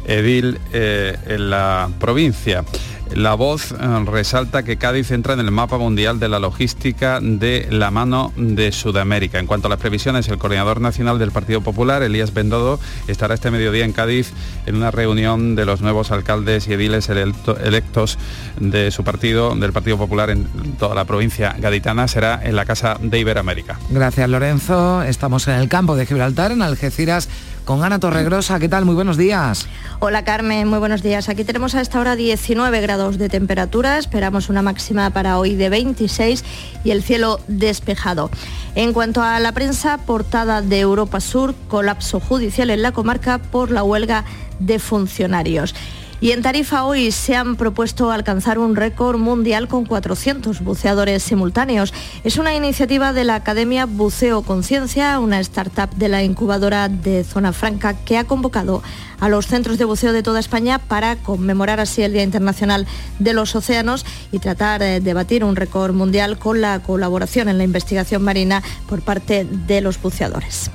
edil eh, en la provincia. La voz eh, resalta que Cádiz entra en el mapa mundial de la logística de la mano de Sudamérica. En cuanto a las previsiones, el coordinador nacional del Partido Popular, Elías Bendodo, estará este mediodía en Cádiz en una reunión de los nuevos alcaldes y ediles electos de su partido, del Partido Popular en toda la provincia gaditana. Será en la Casa de Iberoamérica. Gracias, Lorenzo. Estamos en el campo de Gibraltar, en Algeciras con Ana Torregrosa. ¿Qué tal? Muy buenos días. Hola Carmen, muy buenos días. Aquí tenemos a esta hora 19 grados de temperatura, esperamos una máxima para hoy de 26 y el cielo despejado. En cuanto a la prensa, portada de Europa Sur, colapso judicial en la comarca por la huelga de funcionarios. Y en Tarifa hoy se han propuesto alcanzar un récord mundial con 400 buceadores simultáneos. Es una iniciativa de la Academia Buceo Conciencia, una startup de la incubadora de Zona Franca que ha convocado a los centros de buceo de toda España para conmemorar así el Día Internacional de los Océanos y tratar de batir un récord mundial con la colaboración en la investigación marina por parte de los buceadores.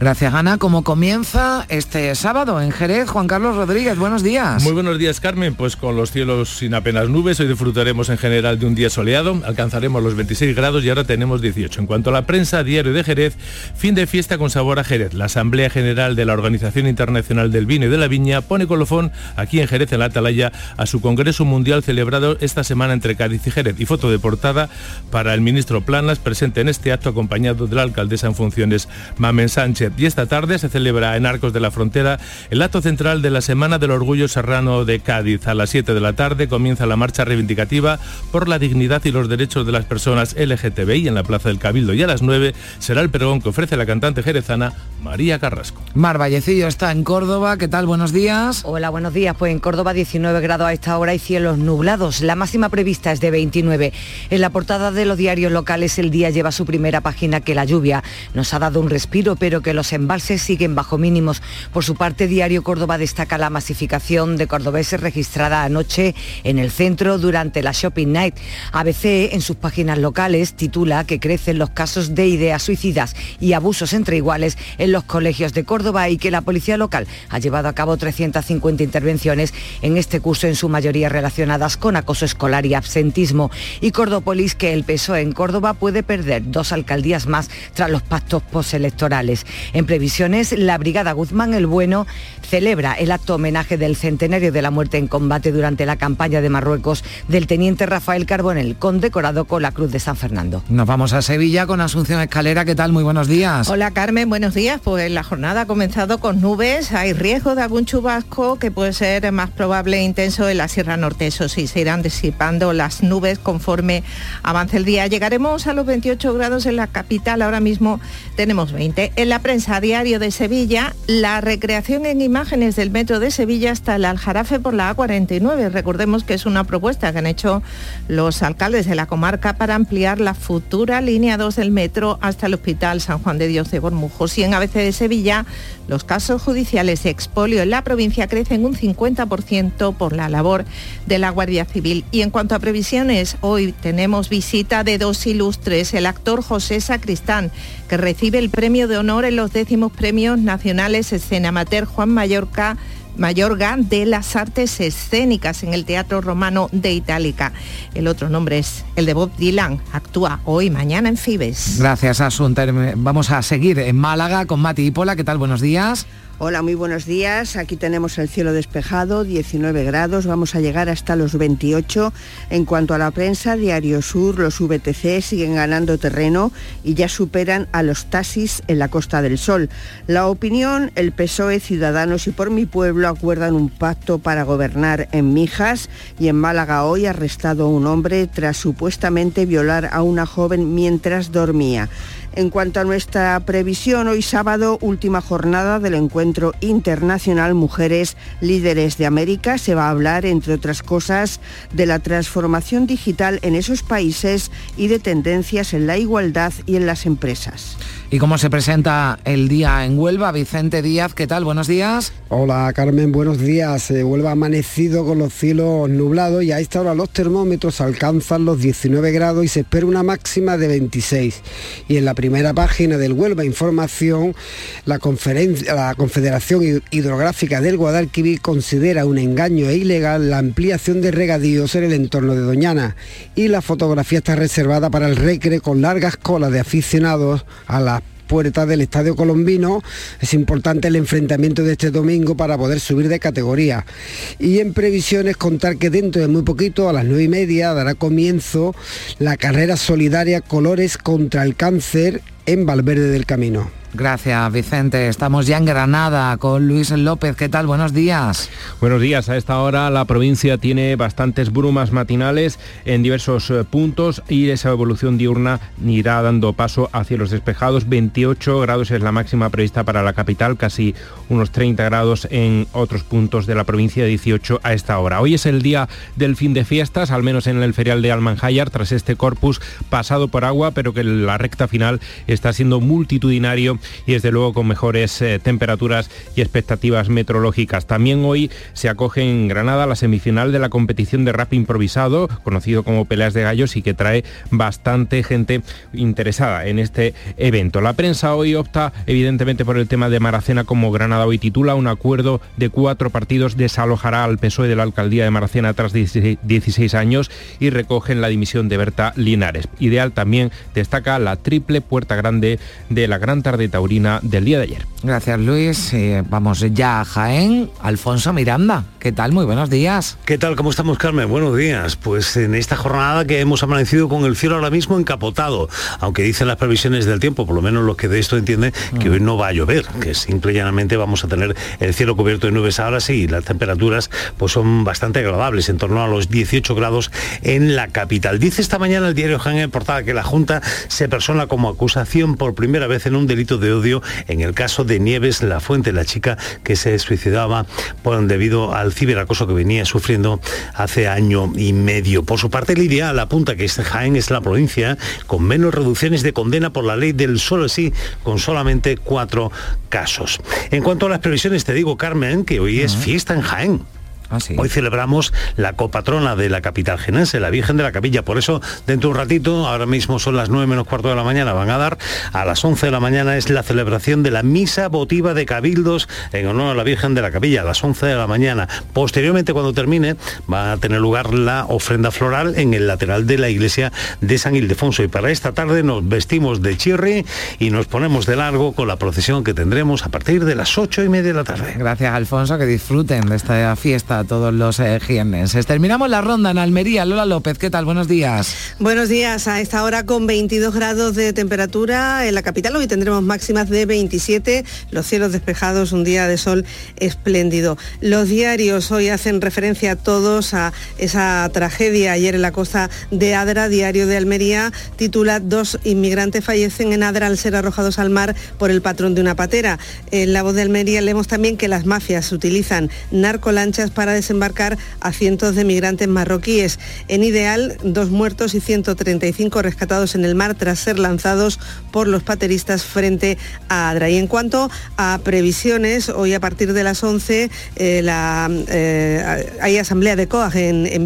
Gracias, Ana. Como comienza este sábado en Jerez, Juan Carlos Rodríguez, buenos días. Muy buenos días, Carmen. Pues con los cielos sin apenas nubes, hoy disfrutaremos en general de un día soleado, alcanzaremos los 26 grados y ahora tenemos 18. En cuanto a la prensa, diario de Jerez, fin de fiesta con sabor a Jerez. La Asamblea General de la Organización Internacional del Vino y de la Viña pone colofón aquí en Jerez, en la Atalaya, a su Congreso Mundial celebrado esta semana entre Cádiz y Jerez. Y foto de portada para el ministro Planas, presente en este acto acompañado de la alcaldesa en funciones, Mamen Sánchez y esta tarde se celebra en Arcos de la Frontera el acto central de la Semana del Orgullo Serrano de Cádiz. A las 7 de la tarde comienza la marcha reivindicativa por la dignidad y los derechos de las personas LGTBI en la Plaza del Cabildo y a las 9 será el pregón que ofrece la cantante jerezana María Carrasco. Mar Vallecillo está en Córdoba. ¿Qué tal? Buenos días. Hola, buenos días. Pues en Córdoba 19 grados a esta hora y cielos nublados. La máxima prevista es de 29. En la portada de los diarios locales el día lleva su primera página que la lluvia nos ha dado un respiro, pero que los embalses siguen bajo mínimos. Por su parte, Diario Córdoba destaca la masificación de cordobeses registrada anoche en el centro durante la Shopping Night. ABC, en sus páginas locales, titula que crecen los casos de ideas suicidas y abusos entre iguales en los colegios de Córdoba y que la policía local ha llevado a cabo 350 intervenciones en este curso, en su mayoría relacionadas con acoso escolar y absentismo. Y Cordópolis, que el PSOE en Córdoba puede perder dos alcaldías más tras los pactos postelectorales. En previsiones, la Brigada Guzmán el Bueno celebra el acto homenaje del centenario de la muerte en combate durante la campaña de Marruecos del teniente Rafael Carbonel, condecorado con la Cruz de San Fernando. Nos vamos a Sevilla con Asunción Escalera. ¿Qué tal? Muy buenos días. Hola Carmen, buenos días. Pues la jornada ha comenzado con nubes. Hay riesgo de algún chubasco que puede ser más probable e intenso en la Sierra Norte. Eso sí, se irán disipando las nubes conforme avance el día. Llegaremos a los 28 grados en la capital. Ahora mismo tenemos 20. En la prensa diario de Sevilla, la recreación en imágenes del metro de Sevilla hasta el Aljarafe por la A49. Recordemos que es una propuesta que han hecho los alcaldes de la comarca para ampliar la futura línea 2 del metro hasta el Hospital San Juan de Dios de Bormujos. Y en ABC de Sevilla, los casos judiciales de expolio en la provincia crecen un 50% por la labor de la Guardia Civil. Y en cuanto a previsiones, hoy tenemos visita de dos ilustres, el actor José Sacristán, que recibe el premio de honor en los décimos premios nacionales Escena Amateur Juan Mallorca Mayorga de las Artes Escénicas en el Teatro Romano de Itálica. El otro nombre es el de Bob Dylan. Actúa hoy, mañana en Fibes. Gracias, Asunta. Vamos a seguir en Málaga con Mati y Pola. ¿Qué tal? Buenos días. Hola, muy buenos días. Aquí tenemos el cielo despejado, 19 grados, vamos a llegar hasta los 28. En cuanto a la prensa, Diario Sur, los VTC siguen ganando terreno y ya superan a los taxis en la Costa del Sol. La opinión, el PSOE, Ciudadanos y por mi pueblo acuerdan un pacto para gobernar en Mijas y en Málaga hoy arrestado un hombre tras supuestamente violar a una joven mientras dormía. En cuanto a nuestra previsión, hoy sábado, última jornada del encuentro internacional Mujeres Líderes de América, se va a hablar, entre otras cosas, de la transformación digital en esos países y de tendencias en la igualdad y en las empresas. ¿Y cómo se presenta el día en Huelva? Vicente Díaz, ¿qué tal? Buenos días. Hola Carmen, buenos días. Eh, Huelva amanecido con los cielos nublados y a esta hora los termómetros alcanzan los 19 grados y se espera una máxima de 26. Y en la primera página del Huelva Información, la, la Confederación Hidrográfica del Guadalquivir considera un engaño e ilegal la ampliación de regadíos en el entorno de Doñana y la fotografía está reservada para el recre con largas colas de aficionados a las puertas del Estadio Colombino. Es importante el enfrentamiento de este domingo para poder subir de categoría. Y en previsiones contar que dentro de muy poquito, a las nueve y media, dará comienzo la carrera solidaria Colores contra el Cáncer en Valverde del Camino. Gracias, Vicente. Estamos ya en Granada con Luis López. ¿Qué tal? Buenos días. Buenos días. A esta hora la provincia tiene bastantes brumas matinales en diversos eh, puntos y esa evolución diurna irá dando paso a cielos despejados. 28 grados es la máxima prevista para la capital, casi unos 30 grados en otros puntos de la provincia, 18 a esta hora. Hoy es el día del fin de fiestas, al menos en el ferial de Almanjayar, tras este corpus pasado por agua, pero que la recta final está siendo multitudinario y desde luego con mejores eh, temperaturas y expectativas meteorológicas. También hoy se acoge en Granada la semifinal de la competición de rap improvisado, conocido como Peleas de Gallos y que trae bastante gente interesada en este evento. La prensa hoy opta evidentemente por el tema de Maracena como Granada hoy titula un acuerdo de cuatro partidos desalojará al PSOE de la alcaldía de Maracena tras 16 años y recogen la dimisión de Berta Linares. Ideal también destaca la triple puerta grande de la Gran Tarde taurina del día de ayer. Gracias Luis. Eh, vamos ya a Jaén. Alfonso Miranda, ¿qué tal? Muy buenos días. ¿Qué tal? ¿Cómo estamos Carmen? Buenos días. Pues en esta jornada que hemos amanecido con el cielo ahora mismo encapotado, aunque dicen las previsiones del tiempo, por lo menos los que de esto entienden, que hoy no va a llover, que simple y llanamente vamos a tener el cielo cubierto de nubes ahora sí, y las temperaturas pues son bastante agradables, en torno a los 18 grados en la capital. Dice esta mañana el diario Jaén en portada que la Junta se persona como acusación por primera vez en un delito de odio en el caso de Nieves La Fuente, la chica que se suicidaba por, debido al ciberacoso que venía sufriendo hace año y medio. Por su parte, Lidia la apunta que este Jaén es la provincia con menos reducciones de condena por la ley del solo sí, con solamente cuatro casos. En cuanto a las previsiones, te digo, Carmen, que hoy es fiesta en Jaén. Ah, Hoy celebramos la copatrona de la capital genense, la Virgen de la Capilla. Por eso, dentro de un ratito, ahora mismo son las 9 menos cuarto de la mañana, van a dar a las 11 de la mañana es la celebración de la misa votiva de cabildos en honor a la Virgen de la Capilla, a las 11 de la mañana. Posteriormente, cuando termine, va a tener lugar la ofrenda floral en el lateral de la iglesia de San Ildefonso. Y para esta tarde nos vestimos de chirri y nos ponemos de largo con la procesión que tendremos a partir de las 8 y media de la tarde. Gracias, Alfonso, que disfruten de esta fiesta todos los eh. Terminamos la ronda en Almería. Lola López, ¿qué tal? Buenos días. Buenos días. A esta hora con 22 grados de temperatura en la capital. Hoy tendremos máximas de 27. Los cielos despejados, un día de sol espléndido. Los diarios hoy hacen referencia a todos a esa tragedia ayer en la costa de Adra. Diario de Almería titula Dos inmigrantes fallecen en Adra al ser arrojados al mar por el patrón de una patera. En la voz de Almería leemos también que las mafias utilizan narcolanchas para desembarcar a cientos de migrantes marroquíes. En ideal, dos muertos y 135 rescatados en el mar tras ser lanzados por los pateristas frente a Adra. Y en cuanto a previsiones, hoy a partir de las 11 eh, la, eh, hay asamblea de COAG en, en.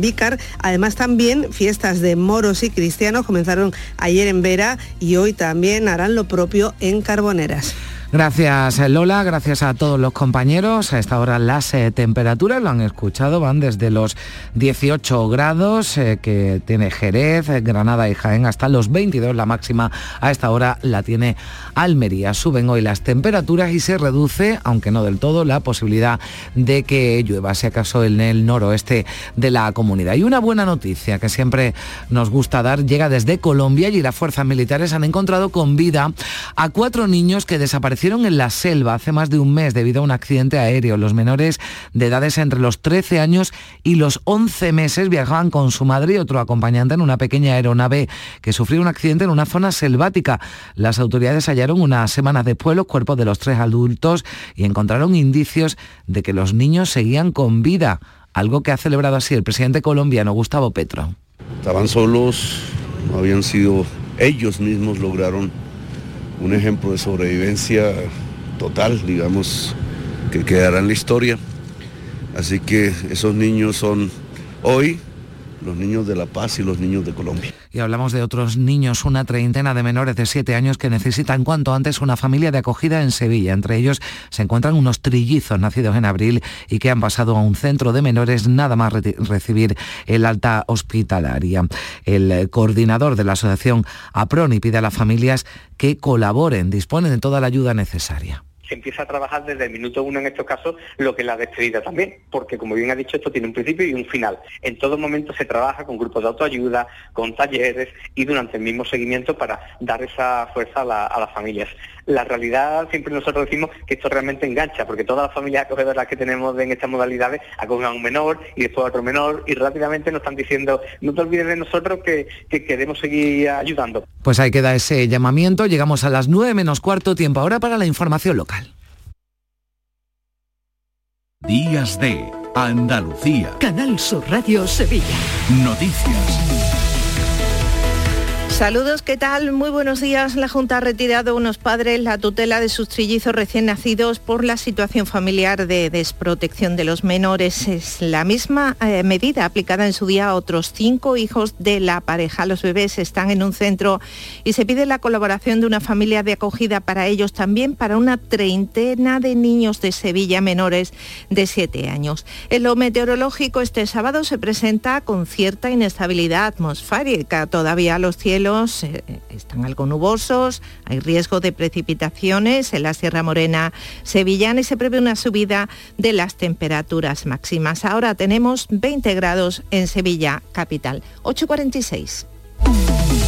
Además también fiestas de moros y cristianos comenzaron ayer en Vera y hoy también harán lo propio en Carboneras. Gracias Lola, gracias a todos los compañeros. A esta hora las eh, temperaturas, lo han escuchado, van desde los 18 grados eh, que tiene Jerez, Granada y Jaén hasta los 22. La máxima a esta hora la tiene Almería. Suben hoy las temperaturas y se reduce, aunque no del todo, la posibilidad de que llueva, si acaso en el noroeste de la comunidad. Y una buena noticia que siempre nos gusta dar llega desde Colombia y las fuerzas militares han encontrado con vida a cuatro niños que desaparecieron desaparecieron en la selva hace más de un mes debido a un accidente aéreo. Los menores de edades entre los 13 años y los 11 meses viajaban con su madre y otro acompañante en una pequeña aeronave que sufrió un accidente en una zona selvática. Las autoridades hallaron unas semanas después los cuerpos de los tres adultos y encontraron indicios de que los niños seguían con vida, algo que ha celebrado así el presidente colombiano Gustavo Petro. Estaban solos, habían sido ellos mismos lograron un ejemplo de sobrevivencia total, digamos, que quedará en la historia. Así que esos niños son hoy los niños de La Paz y los niños de Colombia. Y hablamos de otros niños, una treintena de menores de 7 años que necesitan cuanto antes una familia de acogida en Sevilla. Entre ellos se encuentran unos trillizos nacidos en abril y que han pasado a un centro de menores nada más recibir el alta hospitalaria. El coordinador de la asociación APRONI pide a las familias que colaboren, disponen de toda la ayuda necesaria se empieza a trabajar desde el minuto uno en estos casos lo que es la despedida también, porque como bien ha dicho, esto tiene un principio y un final. En todo momento se trabaja con grupos de autoayuda, con talleres y durante el mismo seguimiento para dar esa fuerza a, las familias. La realidad, siempre nosotros decimos que esto realmente engancha, porque todas las familias acogedoras que tenemos en estas modalidades acogen a un menor y después a otro menor y rápidamente nos están diciendo, no te olvides de nosotros que, que queremos seguir ayudando. Pues ahí queda ese llamamiento. Llegamos a las nueve menos cuarto tiempo ahora para la información local. Días de Andalucía. Canal Sur Radio Sevilla. Noticias. Saludos, ¿qué tal? Muy buenos días. La Junta ha retirado unos padres la tutela de sus trillizos recién nacidos por la situación familiar de desprotección de los menores. Es la misma eh, medida aplicada en su día a otros cinco hijos de la pareja. Los bebés están en un centro y se pide la colaboración de una familia de acogida para ellos, también para una treintena de niños de Sevilla menores de siete años. En lo meteorológico, este sábado se presenta con cierta inestabilidad atmosférica. Todavía los cielos eh, están algo nubosos, hay riesgo de precipitaciones en la Sierra Morena sevillana y se prevé una subida de las temperaturas máximas. Ahora tenemos 20 grados en Sevilla capital, 8.46.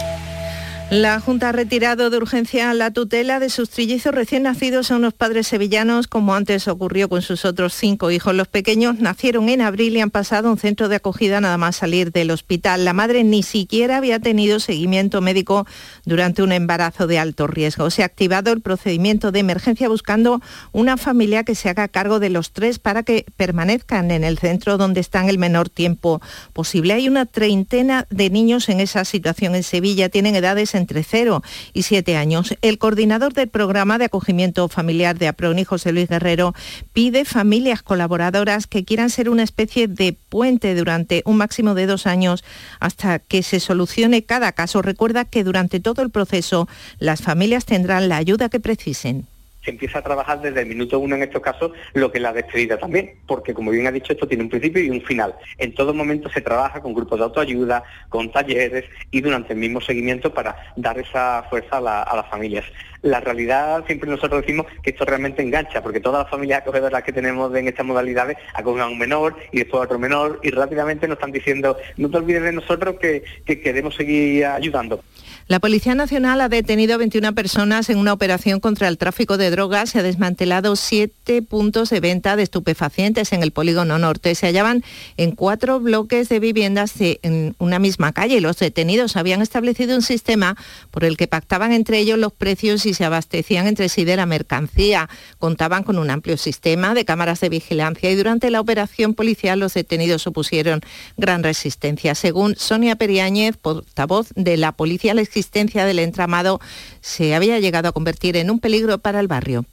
La Junta ha retirado de urgencia la tutela de sus trillizos recién nacidos a unos padres sevillanos, como antes ocurrió con sus otros cinco hijos. Los pequeños nacieron en abril y han pasado a un centro de acogida nada más salir del hospital. La madre ni siquiera había tenido seguimiento médico durante un embarazo de alto riesgo. Se ha activado el procedimiento de emergencia buscando una familia que se haga cargo de los tres para que permanezcan en el centro donde están el menor tiempo posible. Hay una treintena de niños en esa situación en Sevilla. Tienen edades entre 0 y 7 años. El coordinador del programa de acogimiento familiar de APRONI, José Luis Guerrero, pide familias colaboradoras que quieran ser una especie de puente durante un máximo de dos años hasta que se solucione cada caso. Recuerda que durante todo el proceso las familias tendrán la ayuda que precisen se empieza a trabajar desde el minuto uno en estos casos lo que es la despedida también, porque como bien ha dicho, esto tiene un principio y un final. En todo momento se trabaja con grupos de autoayuda, con talleres y durante el mismo seguimiento para dar esa fuerza a, las familias. La realidad, siempre nosotros decimos que esto realmente engancha, porque todas las familias acogedoras que tenemos en estas modalidades acogen a un menor y después a otro menor y rápidamente nos están diciendo, no te olvides de nosotros que queremos seguir ayudando. La Policía Nacional ha detenido a 21 personas en una operación contra el tráfico de drogas se ha desmantelado siete puntos de venta de estupefacientes en el polígono norte. Se hallaban en cuatro bloques de viviendas en una misma calle. Los detenidos habían establecido un sistema por el que pactaban entre ellos los precios y se abastecían entre sí de la mercancía. Contaban con un amplio sistema de cámaras de vigilancia y durante la operación policial los detenidos opusieron gran resistencia. Según Sonia Periáñez, portavoz de la policía, la existencia del entramado se había llegado a convertir en un peligro para el barrio.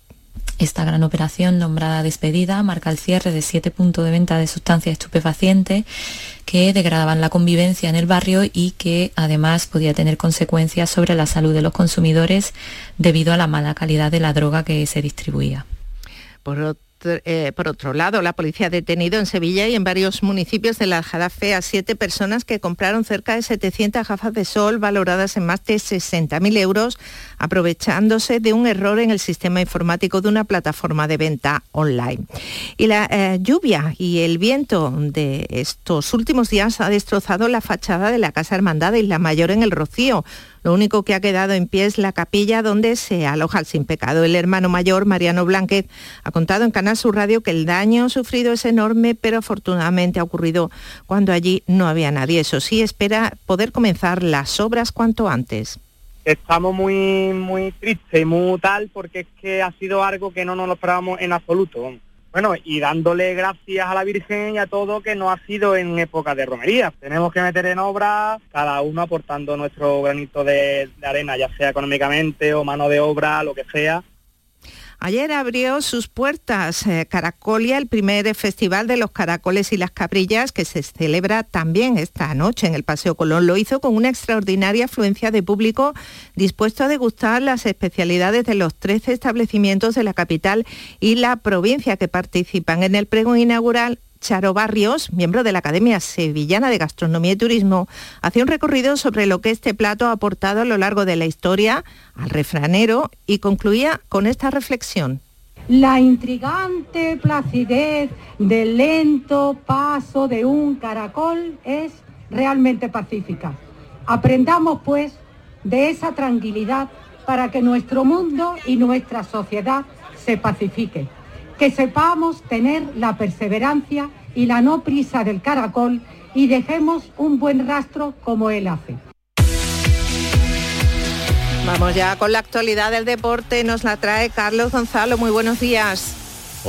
Esta gran operación, nombrada despedida, marca el cierre de siete puntos de venta de sustancias estupefacientes que degradaban la convivencia en el barrio y que además podía tener consecuencias sobre la salud de los consumidores debido a la mala calidad de la droga que se distribuía. Por eh, por otro lado, la policía ha detenido en Sevilla y en varios municipios de la Jarafe a siete personas que compraron cerca de 700 gafas de sol valoradas en más de 60.000 euros, aprovechándose de un error en el sistema informático de una plataforma de venta online. Y la eh, lluvia y el viento de estos últimos días ha destrozado la fachada de la Casa Hermandad de Isla Mayor en el Rocío. Lo único que ha quedado en pie es la capilla donde se aloja el sin pecado. El hermano mayor, Mariano Blanquet, ha contado en Canal Sur Radio que el daño sufrido es enorme, pero afortunadamente ha ocurrido cuando allí no había nadie. Eso sí, espera poder comenzar las obras cuanto antes estamos muy muy tristes y muy tal porque es que ha sido algo que no nos lo esperábamos en absoluto. Bueno, y dándole gracias a la Virgen y a todo que no ha sido en época de romería. Tenemos que meter en obra, cada uno aportando nuestro granito de, de arena, ya sea económicamente o mano de obra, lo que sea, Ayer abrió sus puertas eh, Caracolia, el primer festival de los caracoles y las cabrillas que se celebra también esta noche en el Paseo Colón. Lo hizo con una extraordinaria afluencia de público dispuesto a degustar las especialidades de los 13 establecimientos de la capital y la provincia que participan en el pregón inaugural Charo Barrios, miembro de la Academia Sevillana de Gastronomía y Turismo, hace un recorrido sobre lo que este plato ha aportado a lo largo de la historia al refranero y concluía con esta reflexión. La intrigante placidez del lento paso de un caracol es realmente pacífica. Aprendamos pues de esa tranquilidad para que nuestro mundo y nuestra sociedad se pacifiquen que sepamos tener la perseverancia y la no prisa del caracol y dejemos un buen rastro como él hace. Vamos ya con la actualidad del deporte, nos la trae Carlos Gonzalo, muy buenos días.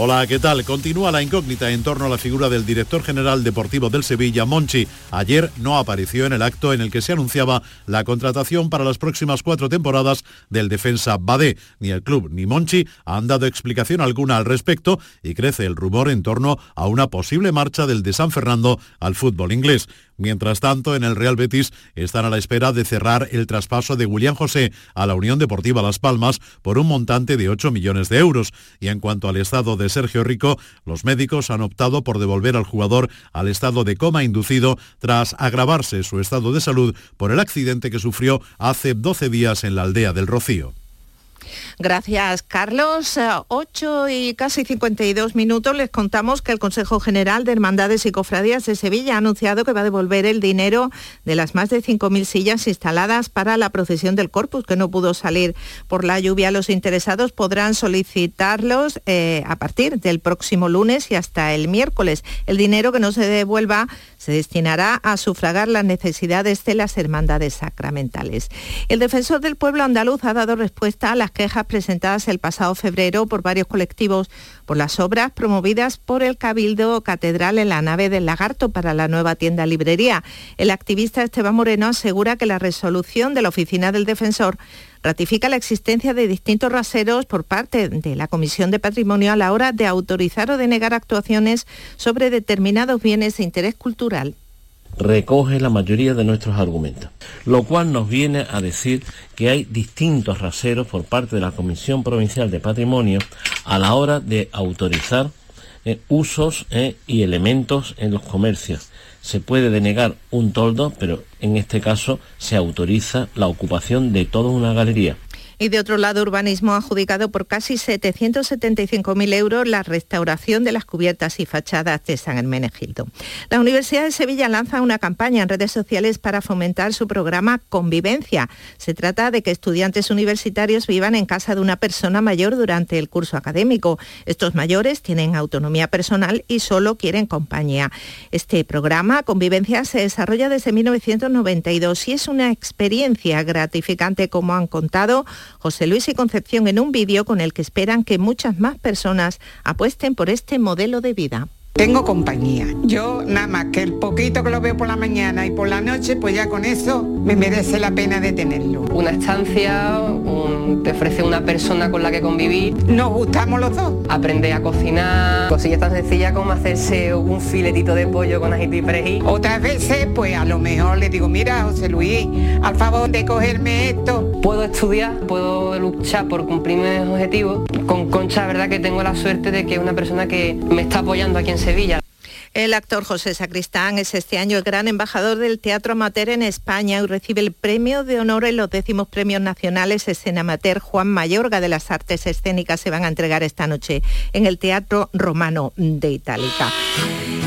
Hola, ¿qué tal? Continúa la incógnita en torno a la figura del director general deportivo del Sevilla, Monchi. Ayer no apareció en el acto en el que se anunciaba la contratación para las próximas cuatro temporadas del defensa Badé. Ni el club ni Monchi han dado explicación alguna al respecto y crece el rumor en torno a una posible marcha del de San Fernando al fútbol inglés. Mientras tanto, en el Real Betis están a la espera de cerrar el traspaso de William José a la Unión Deportiva Las Palmas por un montante de 8 millones de euros. Y en cuanto al estado de Sergio Rico, los médicos han optado por devolver al jugador al estado de coma inducido tras agravarse su estado de salud por el accidente que sufrió hace 12 días en la aldea del Rocío. Gracias, Carlos. 8 eh, y casi 52 minutos les contamos que el Consejo General de Hermandades y Cofradías de Sevilla ha anunciado que va a devolver el dinero de las más de 5.000 sillas instaladas para la procesión del Corpus, que no pudo salir por la lluvia. Los interesados podrán solicitarlos eh, a partir del próximo lunes y hasta el miércoles. El dinero que no se devuelva se destinará a sufragar las necesidades de las hermandades sacramentales. El defensor del pueblo andaluz ha dado respuesta a las quejas presentadas el pasado febrero por varios colectivos por las obras promovidas por el Cabildo Catedral en la nave del Lagarto para la nueva tienda librería. El activista Esteban Moreno asegura que la resolución de la Oficina del Defensor ratifica la existencia de distintos raseros por parte de la Comisión de Patrimonio a la hora de autorizar o denegar actuaciones sobre determinados bienes de interés cultural recoge la mayoría de nuestros argumentos, lo cual nos viene a decir que hay distintos raseros por parte de la Comisión Provincial de Patrimonio a la hora de autorizar eh, usos eh, y elementos en los comercios. Se puede denegar un toldo, pero en este caso se autoriza la ocupación de toda una galería. Y de otro lado, Urbanismo ha adjudicado por casi 775.000 euros la restauración de las cubiertas y fachadas de San Hermenegildo. La Universidad de Sevilla lanza una campaña en redes sociales para fomentar su programa Convivencia. Se trata de que estudiantes universitarios vivan en casa de una persona mayor durante el curso académico. Estos mayores tienen autonomía personal y solo quieren compañía. Este programa Convivencia se desarrolla desde 1992 y es una experiencia gratificante como han contado José Luis y Concepción en un vídeo con el que esperan que muchas más personas apuesten por este modelo de vida. Tengo compañía. Yo nada más que el poquito que lo veo por la mañana y por la noche, pues ya con eso me merece la pena de tenerlo. Una estancia, te ofrece una persona con la que convivir. Nos gustamos los dos. Aprender a cocinar, cosillas tan sencillas como hacerse un filetito de pollo con ajito y perejil. Otras veces, pues a lo mejor le digo, mira José Luis, al favor de cogerme esto. Puedo estudiar, puedo luchar por cumplir mis objetivos. Con Concha, verdad que tengo la suerte de que es una persona que me está apoyando aquí en Sevilla. El actor José Sacristán es este año el gran embajador del teatro amateur en España y recibe el premio de honor en los décimos premios nacionales Escena Amateur Juan Mayorga de las Artes Escénicas se van a entregar esta noche en el Teatro Romano de Itálica.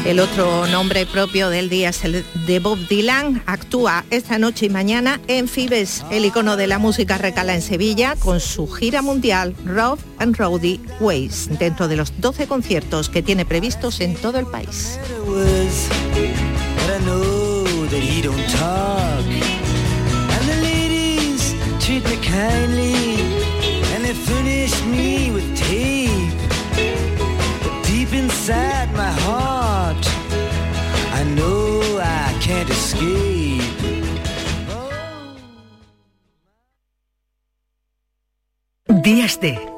El otro nombre propio del día es el de Bob Dylan. Actúa esta noche y mañana en Fibes. El icono de la música recala en Sevilla con su gira mundial Rough and Rowdy Ways, dentro de los 12 conciertos que tiene previstos en todo el país. Días de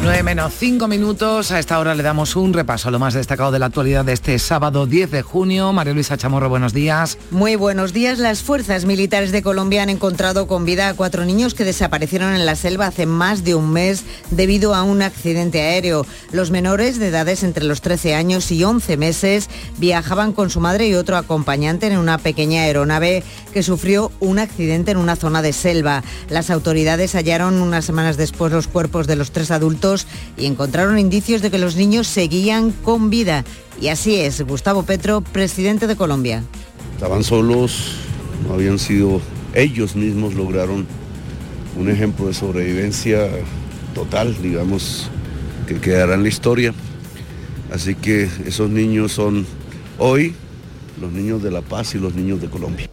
9 menos 5 minutos. A esta hora le damos un repaso a lo más destacado de la actualidad de este sábado 10 de junio. María Luisa Chamorro, buenos días. Muy buenos días. Las fuerzas militares de Colombia han encontrado con vida a cuatro niños que desaparecieron en la selva hace más de un mes debido a un accidente aéreo. Los menores de edades entre los 13 años y 11 meses viajaban con su madre y otro acompañante en una pequeña aeronave que sufrió un accidente en una zona de selva. Las autoridades hallaron unas semanas después los cuerpos de los tres adultos y encontraron indicios de que los niños seguían con vida. Y así es, Gustavo Petro, presidente de Colombia. Estaban solos, no habían sido ellos mismos lograron un ejemplo de sobrevivencia total, digamos, que quedará en la historia. Así que esos niños son hoy los niños de La Paz y los niños de Colombia.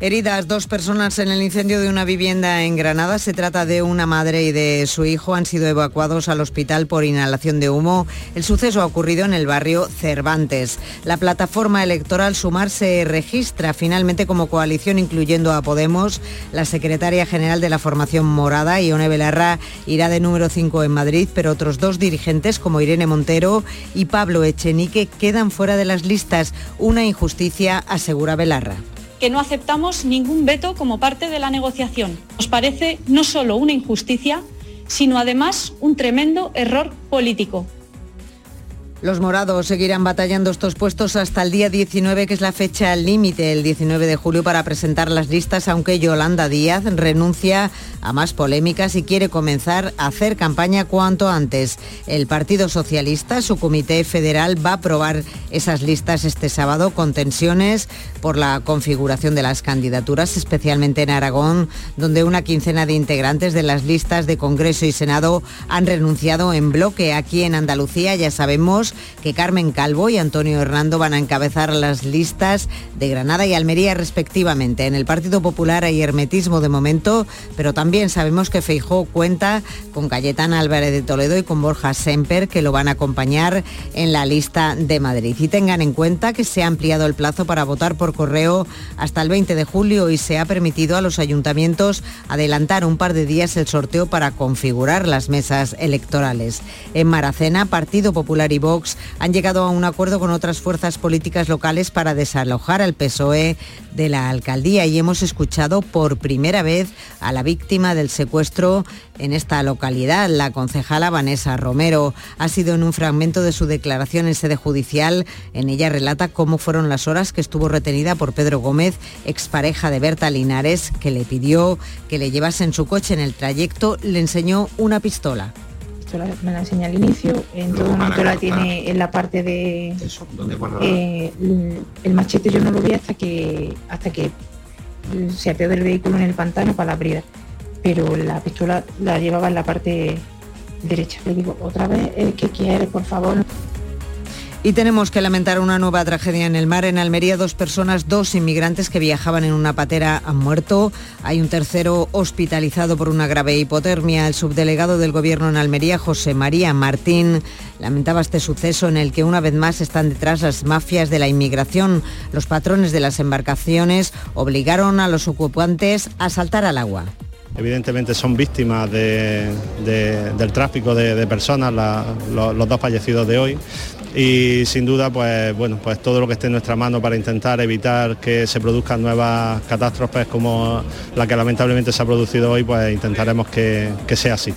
Heridas dos personas en el incendio de una vivienda en Granada. Se trata de una madre y de su hijo. Han sido evacuados al hospital por inhalación de humo. El suceso ha ocurrido en el barrio Cervantes. La plataforma electoral Sumar se registra finalmente como coalición incluyendo a Podemos. La secretaria general de la formación morada, Ione Belarra, irá de número 5 en Madrid, pero otros dos dirigentes como Irene Montero y Pablo Echenique quedan fuera de las listas. Una injusticia, asegura Belarra que no aceptamos ningún veto como parte de la negociación. Nos parece no solo una injusticia, sino además un tremendo error político. Los morados seguirán batallando estos puestos hasta el día 19, que es la fecha límite, el 19 de julio, para presentar las listas, aunque Yolanda Díaz renuncia a más polémicas y quiere comenzar a hacer campaña cuanto antes. El Partido Socialista, su comité federal, va a aprobar esas listas este sábado con tensiones por la configuración de las candidaturas, especialmente en Aragón, donde una quincena de integrantes de las listas de Congreso y Senado han renunciado en bloque. Aquí en Andalucía ya sabemos que Carmen Calvo y Antonio Hernando van a encabezar las listas de Granada y Almería respectivamente. En el Partido Popular hay hermetismo de momento, pero también sabemos que Feijó cuenta con Cayetana Álvarez de Toledo y con Borja Semper que lo van a acompañar en la lista de Madrid. Y tengan en cuenta que se ha ampliado el plazo para votar por correo hasta el 20 de julio y se ha permitido a los ayuntamientos adelantar un par de días el sorteo para configurar las mesas electorales. En Maracena, Partido Popular y Vox han llegado a un acuerdo con otras fuerzas políticas locales para desalojar al PSOE de la alcaldía y hemos escuchado por primera vez a la víctima del secuestro en esta localidad, la concejala Vanessa Romero. Ha sido en un fragmento de su declaración en sede judicial. En ella relata cómo fueron las horas que estuvo retenida por Pedro Gómez, expareja de Berta Linares, que le pidió que le llevase en su coche en el trayecto, le enseñó una pistola. me la enseña al inicio, en todo momento la tiene en la parte de eh, el machete yo no lo vi hasta que hasta que se apeó del vehículo en el pantano para la brida pero la pistola la llevaba en la parte derecha. Le digo, otra vez, el que quiere, por favor. Y tenemos que lamentar una nueva tragedia en el mar. En Almería, dos personas, dos inmigrantes que viajaban en una patera han muerto. Hay un tercero hospitalizado por una grave hipotermia. El subdelegado del Gobierno en Almería, José María Martín, lamentaba este suceso en el que una vez más están detrás las mafias de la inmigración. Los patrones de las embarcaciones obligaron a los ocupantes a saltar al agua evidentemente son víctimas del tráfico de, personas, los dos fallecidos de hoy y sin duda pues bueno pues todo lo que esté en nuestra mano para intentar evitar que se produzcan nuevas catástrofes como la que lamentablemente se ha producido hoy pues intentaremos que sea así.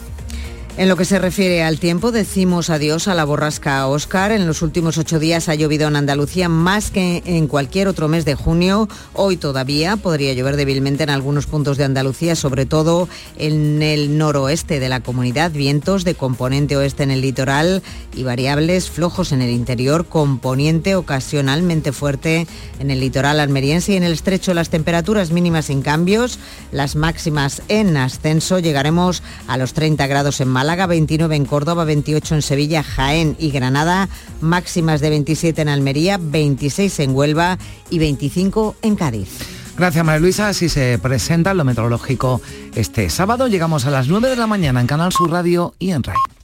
En lo que se refiere al tiempo, decimos adiós a la borrasca Oscar. En los últimos ocho días ha llovido en Andalucía más que en cualquier otro mes de junio. Hoy todavía podría llover débilmente en algunos puntos de Andalucía, sobre todo en el noroeste de la comunidad. Vientos de componente oeste en el litoral y variables flojos en el interior, componente ocasionalmente fuerte en el litoral almeriense y en el estrecho las temperaturas mínimas sin cambios, las máximas en ascenso. Llegaremos a los 30 grados en Málaga, 29 en Córdoba, 28 en Sevilla, Jaén y Granada, máximas de 27 en Almería, 26 en Huelva y 25 en Cádiz. Gracias María Luisa, así se presenta lo meteorológico este sábado. Llegamos a las 9 de la mañana en Canal Sur Radio y en RAI.